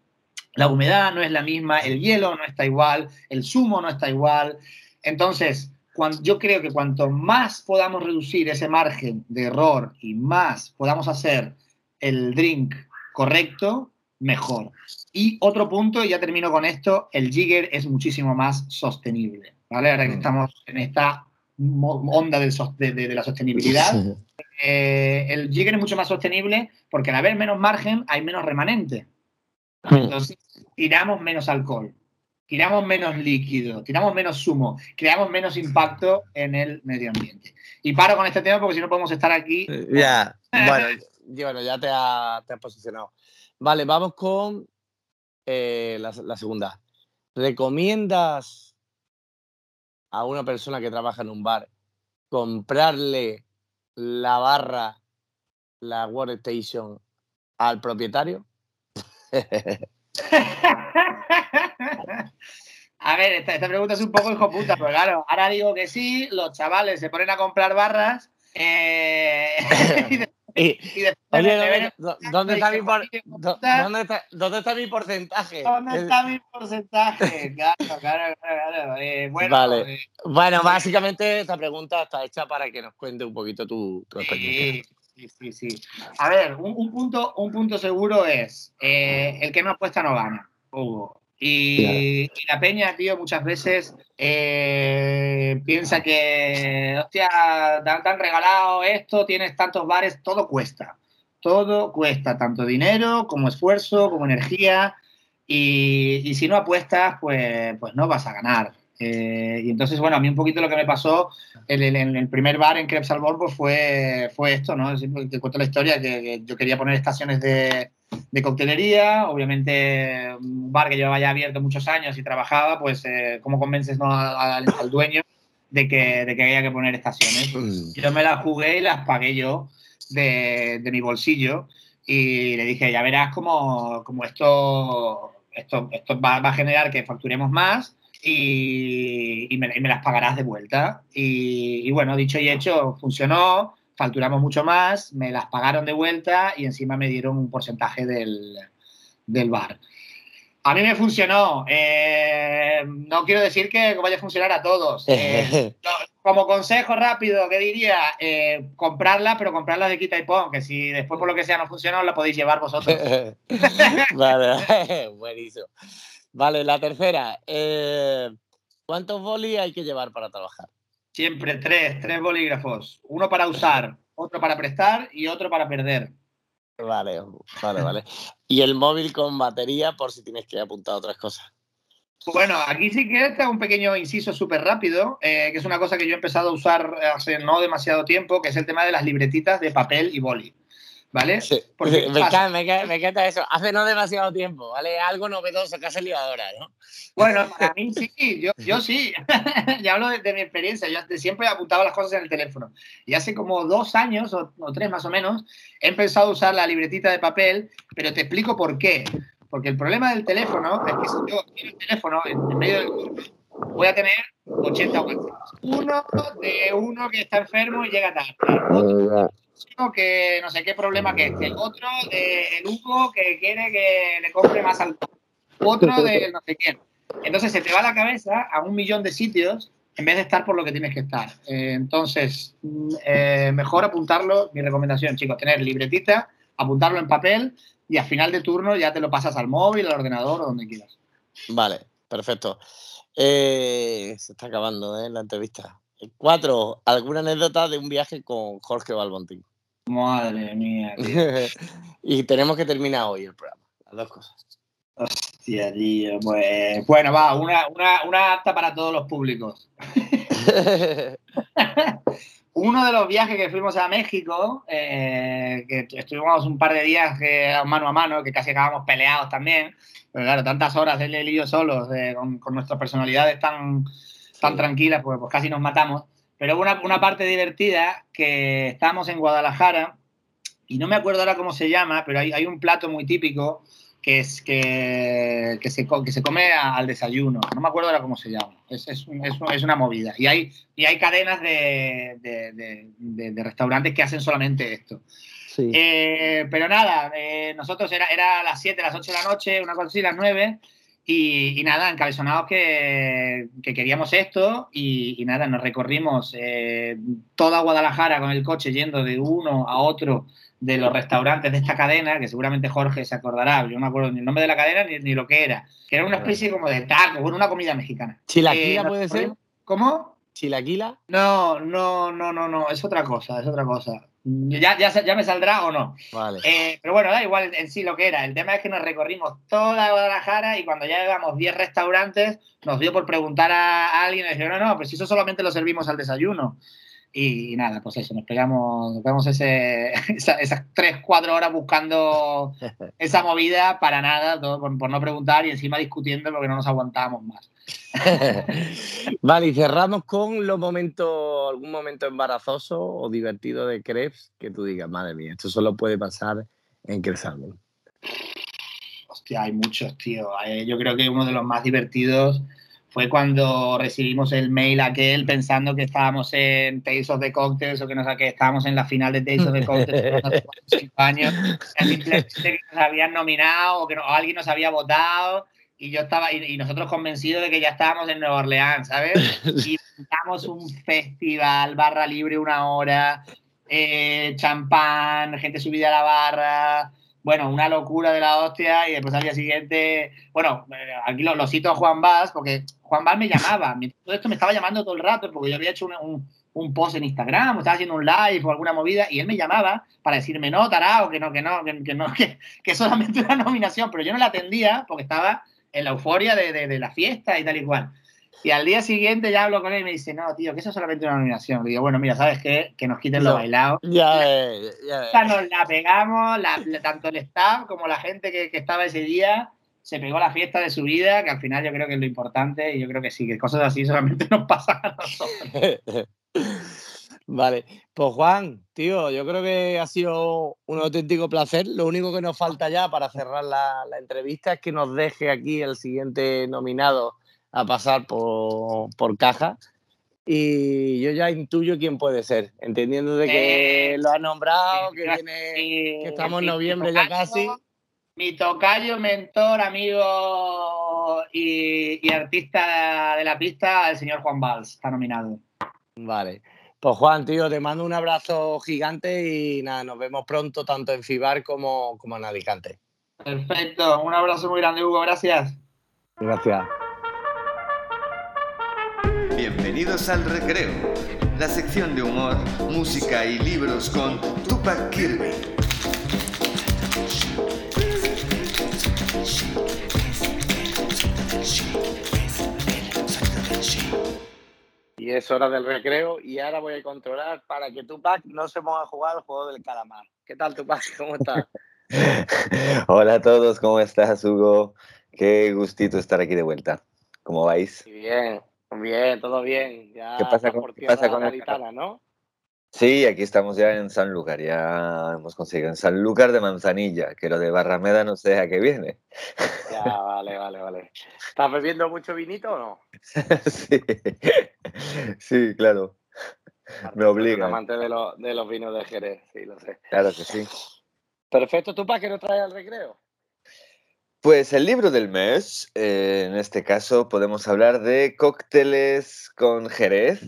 la humedad no es la misma, el hielo no está igual, el zumo no está igual. Entonces, cuando, yo creo que cuanto más podamos reducir ese margen de error y más podamos hacer el drink correcto, mejor. Y otro punto, y ya termino con esto, el jigger es muchísimo más sostenible. ¿vale? Ahora que Mm. estamos en esta onda de la sostenibilidad, eh, el jigger es mucho más sostenible porque al haber menos margen hay menos remanente. Entonces, tiramos menos alcohol, tiramos menos líquido, tiramos menos zumo, creamos menos impacto en el medio ambiente. Y paro con este tema porque si no podemos estar aquí. Ya, (laughs) bueno, ya te has te has posicionado. Vale, vamos con eh, la, la segunda. ¿Recomiendas a una persona que trabaja en un bar comprarle la barra, la workstation al propietario? (laughs) A ver, esta, esta, pregunta es un poco hijo puta, pero claro, ahora digo que sí, los chavales se ponen a comprar barras. Eh, (laughs) y de, y, y de, oye, ¿dónde, ¿dónde, está mi por, ¿dónde, está, ¿dónde, está mi porcentaje? ¿Dónde está mi porcentaje? (laughs) Claro, claro, claro. Eh, bueno, vale. eh, bueno, básicamente esta pregunta está hecha para que nos cuente un poquito tu, tu experiencia. Sí, sí, sí. A ver, un, un punto, un punto seguro es eh, el que no apuesta no gana, Hugo. Y, la peña, tío, muchas veces eh, piensa que, hostia, te han, regalado esto, tienes tantos bares, todo cuesta. Todo cuesta, tanto dinero como esfuerzo, como energía. Y, y si no apuestas, pues, pues no vas a ganar. Eh, y entonces, bueno, a mí un poquito lo que me pasó en el, en el primer bar en Crepes al pues fue, fue esto, ¿no? Te cuento la historia, que, que yo quería poner estaciones de, de, coctelería, obviamente un bar que llevaba ya abierto muchos años y trabajaba, pues, eh, ¿cómo convences ¿no? al, al, dueño de que, de que había que poner estaciones? Mm. Yo me las jugué y las pagué yo de, de mi bolsillo y le dije, ya verás cómo, cómo esto, esto, esto va, va a generar que facturemos más y, y, me, y, me, las pagarás de vuelta. Y, y, bueno, dicho y hecho, funcionó, facturamos mucho más, me las pagaron de vuelta y encima me dieron un porcentaje del, del bar. A mí me funcionó. Eh, no quiero decir que vaya a funcionar a todos. (laughs) Eh, como consejo rápido, ¿qué diría? Eh, comprarla, pero comprarla de quita y pon, que si después por lo que sea no funcionó, la podéis llevar vosotros. (laughs) vale, (laughs) buenísimo. Vale, la tercera. Eh, ¿Cuántos bolis hay que llevar para trabajar? Siempre tres, tres bolígrafos. Uno para usar, otro para prestar y otro para perder. Vale, vale, vale. ¿Y el móvil con batería por si tienes que apuntar otras cosas? Bueno, aquí sí que está un pequeño inciso súper rápido, eh, que es una cosa que yo he empezado a usar hace no demasiado tiempo, que es el tema de las libretitas de papel y boli. ¿Vale? Sí. Porque me, encanta, me, encanta, me, encanta, eso. Hace no demasiado tiempo, ¿vale? Algo novedoso que ha salido ahora, ¿no? Bueno, a mí sí, yo, yo sí. (laughs) ya hablo de, de, mi experiencia. Yo siempre he apuntado las cosas en el teléfono. Y hace como dos años o, o, tres más o menos he empezado a usar la libretita de papel, pero te explico por qué. Porque el problema del teléfono es que si yo quiero el teléfono en, en medio del voy a tener 80 WhatsApps. Uno de uno que está enfermo y llega tarde. Otro que no sé qué problema que es. El otro de el Hugo que quiere que le compre más al otro de no sé quién. Entonces se te va la cabeza a un millón de sitios en vez de estar por lo que tienes que estar. Eh, entonces, eh, mejor apuntarlo, mi recomendación, chicos, tener libretita, apuntarlo en papel y al final de turno ya te lo pasas al móvil, al ordenador o donde quieras. Vale, perfecto. Eh, se está acabando ¿eh? la entrevista. Cuatro, ¿alguna anécdota de un viaje con Jorge Balbontín? Madre mía. (laughs) y tenemos que terminar hoy el programa. Las dos cosas. Hostia, tío. Pues, bueno, va, una, una, una apta para todos los públicos. (laughs) Uno de los viajes que fuimos a México, eh, que estuvimos un par de días que, mano a mano, que casi acabamos peleados también, pero claro, tantas horas él y yo solos, eh, con, con, nuestras personalidades tan, tan sí. tranquilas, pues, pues, casi nos matamos. Pero una, una parte divertida que estábamos en Guadalajara, y no me acuerdo ahora cómo se llama, pero hay, hay un plato muy típico que, es, que, que, se, que se come a, al desayuno. No me acuerdo ahora cómo se llama. Es, es, es, es una movida. Y hay, y hay cadenas de, de, de, de, restaurantes que hacen solamente esto. Sí. Eh, pero nada, eh, nosotros era, era a las 7, las 8 de la noche, una cosa así, las 9. Y, y, nada, encabezonados que, que queríamos esto y, y, nada, nos recorrimos eh, toda Guadalajara con el coche yendo de uno a otro de los restaurantes de esta cadena, que seguramente Jorge se acordará, yo no me acuerdo ni el nombre de la cadena ni, ni lo que era, que era una especie como de taco, bueno, una comida mexicana. ¿Chilaquila eh, puede ser? ¿Cómo? ¿Chilaquila? No, no, no, no, no, es otra cosa, es otra cosa. Ya, ya, ya me saldrá o no. Vale. Eh, pero bueno, da igual en sí lo que era. El tema es que nos recorrimos toda Guadalajara y cuando ya llegamos 10 restaurantes, nos dio por preguntar a, a alguien y dijeron, no, no, pues eso solamente lo servimos al desayuno. Y nada, pues eso, nos pegamos, nos pegamos ese, (laughs) esa, esas 3, 4 horas buscando (laughs) esa movida para nada, todo por, por, no preguntar y encima discutiendo porque no nos aguantábamos más. (laughs) vale, y cerramos con los momentos, algún momento embarazoso o divertido de Krebs que tú digas, madre mía, esto solo puede pasar en Cresalmon. Hostia, hay muchos, tío. Eh, yo creo que uno de los más divertidos fue cuando recibimos el mail aquel pensando que estábamos en Tales of the Cocktails o que, nos, que estábamos en la final de Tales of the Cocktails hace cinco años, simplemente que nos habían nominado o que no, o alguien nos había votado y yo estaba y, y, nosotros convencidos de que ya estábamos en Nueva Orleans, ¿sabes? (laughs) Y montamos un festival, barra libre una hora, eh, champán, gente subida a la barra, bueno, una locura de la hostia y después al día siguiente, bueno, aquí lo, lo cito a Juan Vaz porque Juan Vaz me llamaba, todo esto me estaba llamando todo el rato porque yo había hecho un, un, un, post en Instagram, estaba haciendo un live o alguna movida y él me llamaba para decirme, no, tarao, que no, que no, que, que no, que, que solamente una nominación, pero yo no la atendía porque estaba en la euforia de, de, de, la fiesta y tal y cual. Y al día siguiente ya hablo con él y me dice, no, tío, que eso es solamente una nominación. Le digo, bueno, mira, ¿sabes qué? Que nos quiten lo No. bailado. Ya ves, ya (laughs) ves. Nos la pegamos, la- tanto el staff como la gente que, que estaba ese día, se pegó la fiesta de su vida, que al final yo creo que es lo importante y yo creo que sí, que cosas así solamente (laughs) nos pasan a nosotros. (laughs) Vale, pues Juan, tío, yo creo que ha sido un auténtico placer. Lo único que nos falta ya para cerrar la, la entrevista es que nos deje aquí el siguiente nominado a pasar por, por caja. Y yo ya intuyo quién puede ser, entendiendo de que Eh, lo ha nombrado, que, tiene, Y- que estamos en noviembre ya casi. Mi tocayo, mentor, amigo y, y artista de la pista, el señor Juan Valls, está nominado. Vale. Pues Juan, tío, te mando un abrazo gigante y nada, nos vemos pronto tanto en Fibar como, como en Alicante. Perfecto, un abrazo muy grande, Hugo, gracias. Gracias. Bienvenidos al Recreo, la sección de humor, música y libros con Tupac Kirby. Y es hora del recreo y ahora voy a controlar para que Tupac no se ponga a jugar al juego del calamar. ¿Qué tal Tupac? (laughs) ¿Cómo estás? (laughs) Hola a todos, ¿cómo estás, Hugo? Qué gustito estar aquí de vuelta. ¿Cómo vais? Bien, bien, todo bien. Ya ¿Qué pasa con- por qué pasa con gaditana, ¿no? Sí, aquí estamos ya en Sanlúcar, ya hemos conseguido en Sanlúcar de Manzanilla, que lo de Barrameda no sé a qué viene. Ya, vale, vale, vale. ¿Estás bebiendo mucho vinito o no? (laughs) sí. sí, claro, me obligan. amante de, los- de los vinos de Jerez, sí, lo sé. Claro que sí. Perfecto, Tupac, ¿qué nos trae al recreo? Pues el libro del mes, eh, en este caso podemos hablar de cócteles con Jerez,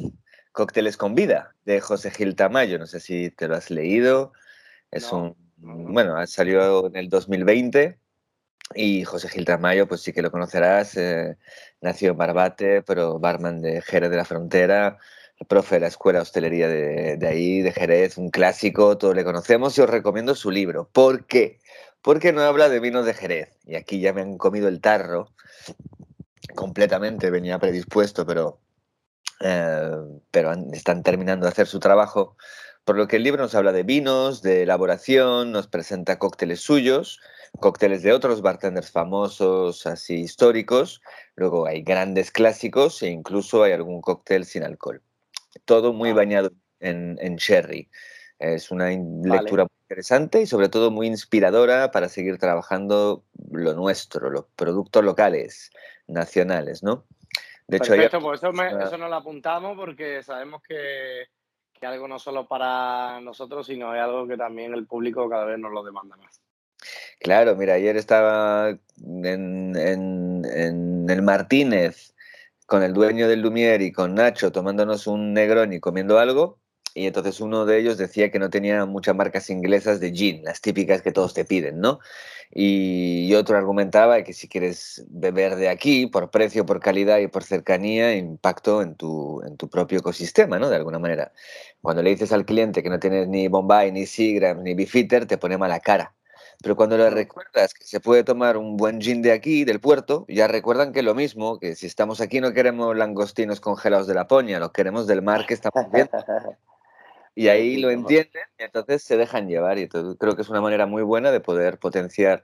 cócteles con vida, de José Gil Tamayo. No sé si te lo has leído. Es No. un, bueno, ha salido en el 2020 y José Gil Tamayo, pues sí que lo conocerás. eh, nació en Barbate, pero barman de Jerez de la Frontera, profe de la Escuela de Hostelería de, de ahí, de Jerez, un clásico, todos le conocemos y os recomiendo su libro. ¿Por qué? Porque no habla de vinos de Jerez. Y aquí ya me han comido el tarro completamente, venía predispuesto, pero, eh, pero están terminando de hacer su trabajo. Por lo que el libro nos habla de vinos, de elaboración, nos presenta cócteles suyos, cócteles de otros bartenders famosos, así históricos. Luego hay grandes clásicos e incluso hay algún cóctel sin alcohol. Todo muy bañado en, en sherry. Es una Vale. lectura muy interesante y sobre todo muy inspiradora para seguir trabajando lo nuestro, los productos locales, nacionales, ¿no? De hecho, Perfecto, pues eso, me- eso nos lo apuntamos porque sabemos que, que algo no solo para nosotros, sino es algo que también el público cada vez nos lo demanda más. Claro, mira, ayer estaba en, en- en el Martínez con el dueño del Lumière y con Nacho tomándonos un Negroni y comiendo algo. Y entonces uno de ellos decía que no tenía muchas marcas inglesas de gin, las típicas que todos te piden, ¿no? Y, otro argumentaba que si quieres beber de aquí, por precio, por calidad y por cercanía, impacto en tu, en tu propio ecosistema, ¿no? De alguna manera. Cuando le dices al cliente que no tienes ni Bombay, ni Seagram, ni Beefeater, te pone mala cara. Pero cuando le recuerdas que se puede tomar un buen gin de aquí, del puerto, ya recuerdan que lo mismo, que si estamos aquí no queremos langostinos congelados de la poña, lo queremos del mar que estamos viendo. (laughs) Y ahí lo entienden y entonces se dejan llevar. Y todo- creo que es una manera muy buena de poder potenciar.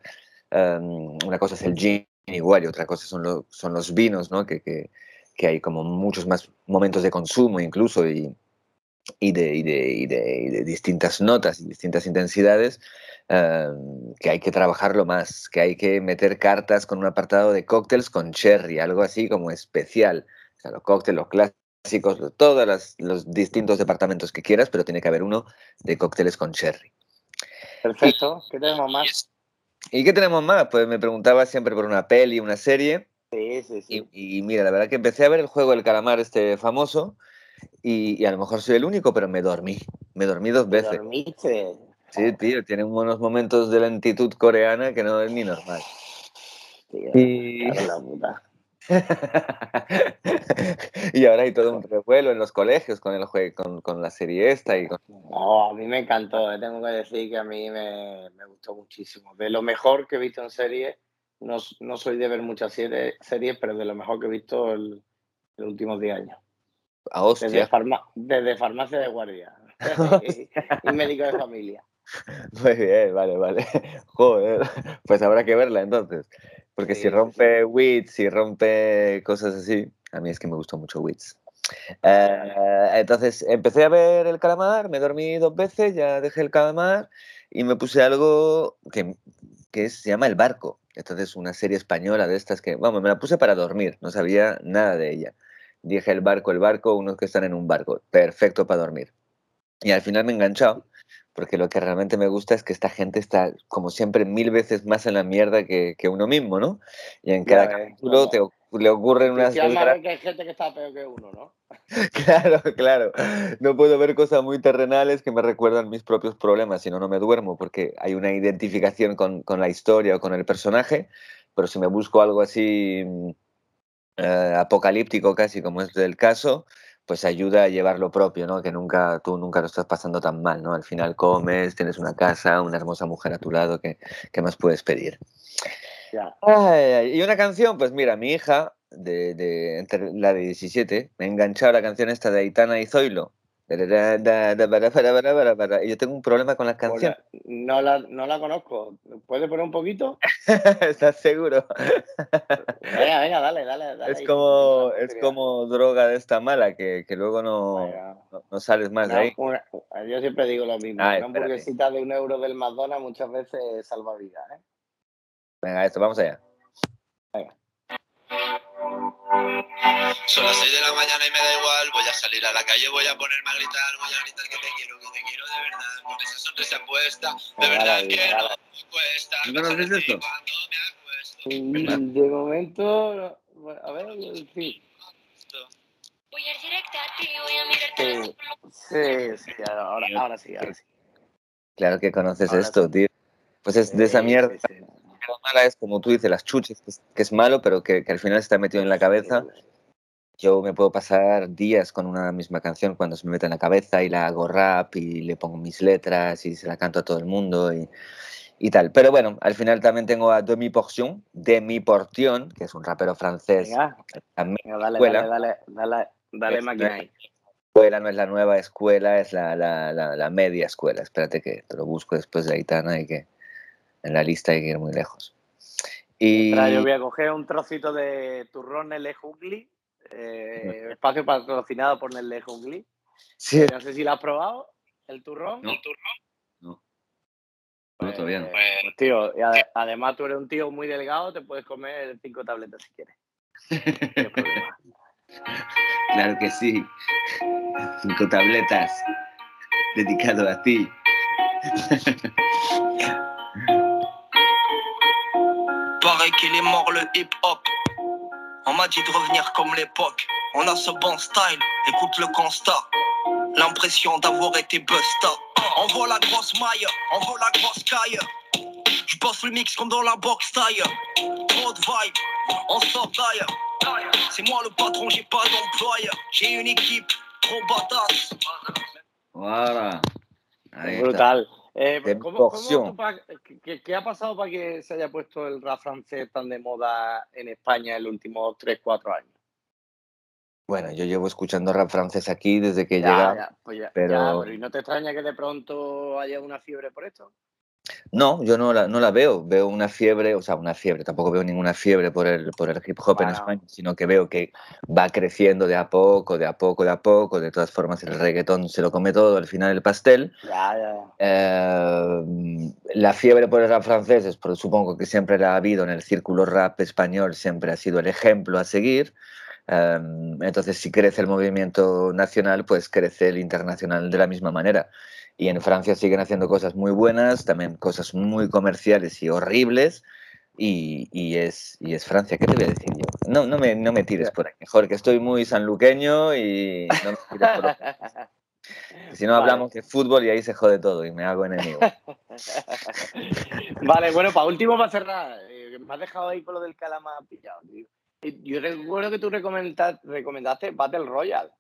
em, una cosa es el gin igual y otra cosa son, lo- son los vinos, ¿no? Que, que- que hay como muchos más momentos de consumo incluso y, y, de, y, de, y de- y de distintas notas y distintas intensidades em, que hay que trabajarlo más, que hay que meter cartas con un apartado de cócteles con cherry, algo así como especial. O sea, los cócteles, los clásicos, lo- todos los distintos departamentos que quieras, pero tiene que haber uno de cócteles con cherry. Perfecto, ¿qué tenemos más? ¿Y qué tenemos más? Pues me preguntaba siempre por una peli, una serie. Sí, sí, sí. Y, y mira, la verdad que empecé a ver el juego del calamar este famoso y, y a lo mejor soy el único, pero me dormí. Me dormí dos veces. ¿Dormiste? Sí, tío, tiene unos momentos de lentitud coreana que no es ni normal. Tío, Y, la puta. (laughs) y ahora hay todo un revuelo en los colegios con, el jue- con, con la serie esta y con- No, a mí me encantó, eh, tengo que decir que a mí me, me gustó muchísimo. De lo mejor que he visto en serie, no, no soy de ver muchas serie- series, pero de lo mejor que he visto, el, los últimos 10 años. A Desde, farma- desde farmacia de guardia (laughs) (laughs) y, y médico de familia. Muy bien, vale, vale. Joder, pues habrá que verla entonces. Porque Sí, si sí, rompe Wits, si rompe cosas así, a mí es que me gustó mucho Wits. Eh, entonces empecé a ver el calamar, me dormí dos veces, ya dejé el calamar y me puse algo que, que es- se llama El Barco. Entonces una serie española de estas que, vamos, me la puse para dormir, no sabía nada de ella. Dije el barco, el barco, unos que están en un barco, perfecto para dormir. Y al final me he enganchado, porque lo que realmente me gusta es que esta gente está, como siempre, mil veces más en la mierda que, que uno mismo, ¿no? Y en cada ves, capítulo te le ocurren unas Marrón, que hay gente que está peor que uno, ¿no? (laughs) Claro, claro. No puedo ver cosas muy terrenales que me recuerdan mis propios problemas, si no, no me duermo, porque hay una identificación con, con la historia o con el personaje, pero si me busco algo así mm, eh, apocalíptico casi como es el caso, pues ayuda a llevar lo propio, ¿no? Que nunca, tú nunca lo estás pasando tan mal, ¿no? Al final comes, tienes una casa, una hermosa mujer a tu lado, ¿qué, qué más puedes pedir? Ay, y una canción, pues mira, mi hija, de, de- entre la de 17, me ha enganchado la canción esta de Aitana y Zoilo. Y yo tengo un problema con las Pues canciones. no, la, no la conozco. ¿Puedes poner un poquito? (laughs) ¿Estás seguro? Venga, venga, dale, dale. dale Es como, Venga, es venga. como droga de esta mala que, que luego no, Venga. no, no sales más de Una- ahí. una- yo siempre digo lo mismo. Ah, una hamburguesita de un euro del McDonald's muchas veces salva vidas. ¿eh? Venga, esto, vamos allá. Son las 6 de la mañana y me da igual. Voy a salir a la calle, voy a ponerme a gritar. Voy a gritar que te quiero, que te quiero de verdad. Con esa sonrisa puesta. De verdad que no me cuesta. ¿No conoces esto? De momento, a ver, sí. Voy a ir directa a ti, voy a mirarte Sí, sí, sí, ahora, ahora sí, ahora sí. Claro que conoces Ahora esto, sí. tío. Pues es de esa Sí, mierda. sí, sí. Lo mala es, como tú dices, las chuches, que es, que es malo, pero que, que al final está metido en la cabeza. Yo me puedo pasar días con una misma canción cuando se me mete en la cabeza y la hago rap y le pongo mis letras y se la canto a todo el mundo y, y tal. Pero bueno, al final también tengo a Demi Portion, Demi Portion, que es un rapero francés. Venga, venga, dale, escuela. dale, dale, dale, dale Es nueva. ahí. escuela, no es la nueva escuela, es la, la, la, la media escuela. Espérate que te lo busco después de Aitana y que en la lista hay que ir muy lejos. Y yo voy a coger un trocito de turrón Nele Jungli, eh, (laughs) espacio patrocinado por Nele Jungli. sí, No sé si lo has probado, el turrón. No. Turrón. No. Pues, No, todavía no. pues, tío, y además tú eres un tío muy delgado, te puedes comer cinco tabletas si quieres. No hay problema. (laughs) claro que sí. Cinco tabletas dedicado a ti. (laughs) Pareil qu'il est mort le hip-hop. On m'a dit de revenir comme l'époque. On a ce bon style, écoute le constat. L'impression d'avoir été busta. On voit la grosse maille, on voit la grosse caille. Je bosse le mix comme dans la box taille. Trop de vibe, on sort d'ailleurs. C'est moi le patron, j'ai pas d'employeur. J'ai une équipe trop badass. Está. Brutal. Eh, ¿cómo- qué, qué ha pasado para que se haya puesto el rap francés tan de moda en España en los últimos 3-4 años? Bueno, yo llevo escuchando rap francés aquí desde que Ya, llega. ya, pues ya, pero- pero ¿y no te extraña que de pronto haya una fiebre por esto? No, yo no la, no la veo. Veo una fiebre, o sea, una fiebre. Tampoco veo ninguna fiebre por el, por el hip hop en. España, sino que veo que va creciendo de a poco, de a poco, de a poco. De todas formas, el reggaetón se lo come todo al final el pastel. Ya. Eh, la fiebre por el rap francés, es supongo que siempre la ha habido en el círculo rap español, siempre ha sido el ejemplo a seguir. Eh, entonces, si crece el movimiento nacional, pues crece el internacional de la misma manera. Y en Francia siguen haciendo cosas muy buenas, también cosas muy comerciales y horribles. Y, y es, y es Francia, ¿qué te voy a decir yo? No, no, me, no me tires por ahí, mejor que estoy muy sanluqueño y no me tires por ahí. Si no (laughs) Vale. hablamos de fútbol y ahí se jode todo y me hago enemigo. (laughs) vale, bueno, para último, para cerrar, eh, me has dejado ahí con lo del calamar pillado, tío. Eh, Yo recuerdo que tú recomenda- recomendaste Battle Royale.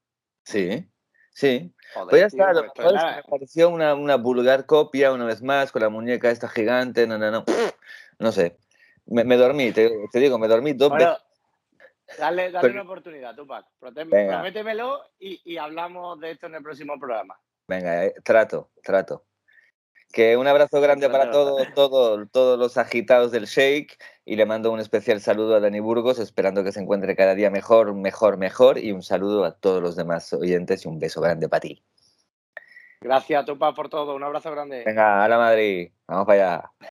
Sí, sí. Joder, Pues ya tío, está, lo pues me pareció una, una vulgar copia una vez más con la muñeca esta gigante, no, no, no. (laughs) No sé. Me, me dormí, te, te digo, me dormí dos Bueno, veces. Dale, dale Pero- una oportunidad, Tupac. Prométemelo y, y hablamos de esto en el próximo programa. Venga, eh, trato, trato. Que un abrazo grande para todos, todos, todos los agitados del Shake y le mando un especial saludo a Dani Burgos, esperando que se encuentre cada día mejor, mejor, mejor y un saludo a todos los demás oyentes y un beso grande para ti. Gracias, Tupac, por todo. Un abrazo grande. Venga, a la Madrid, vamos para allá.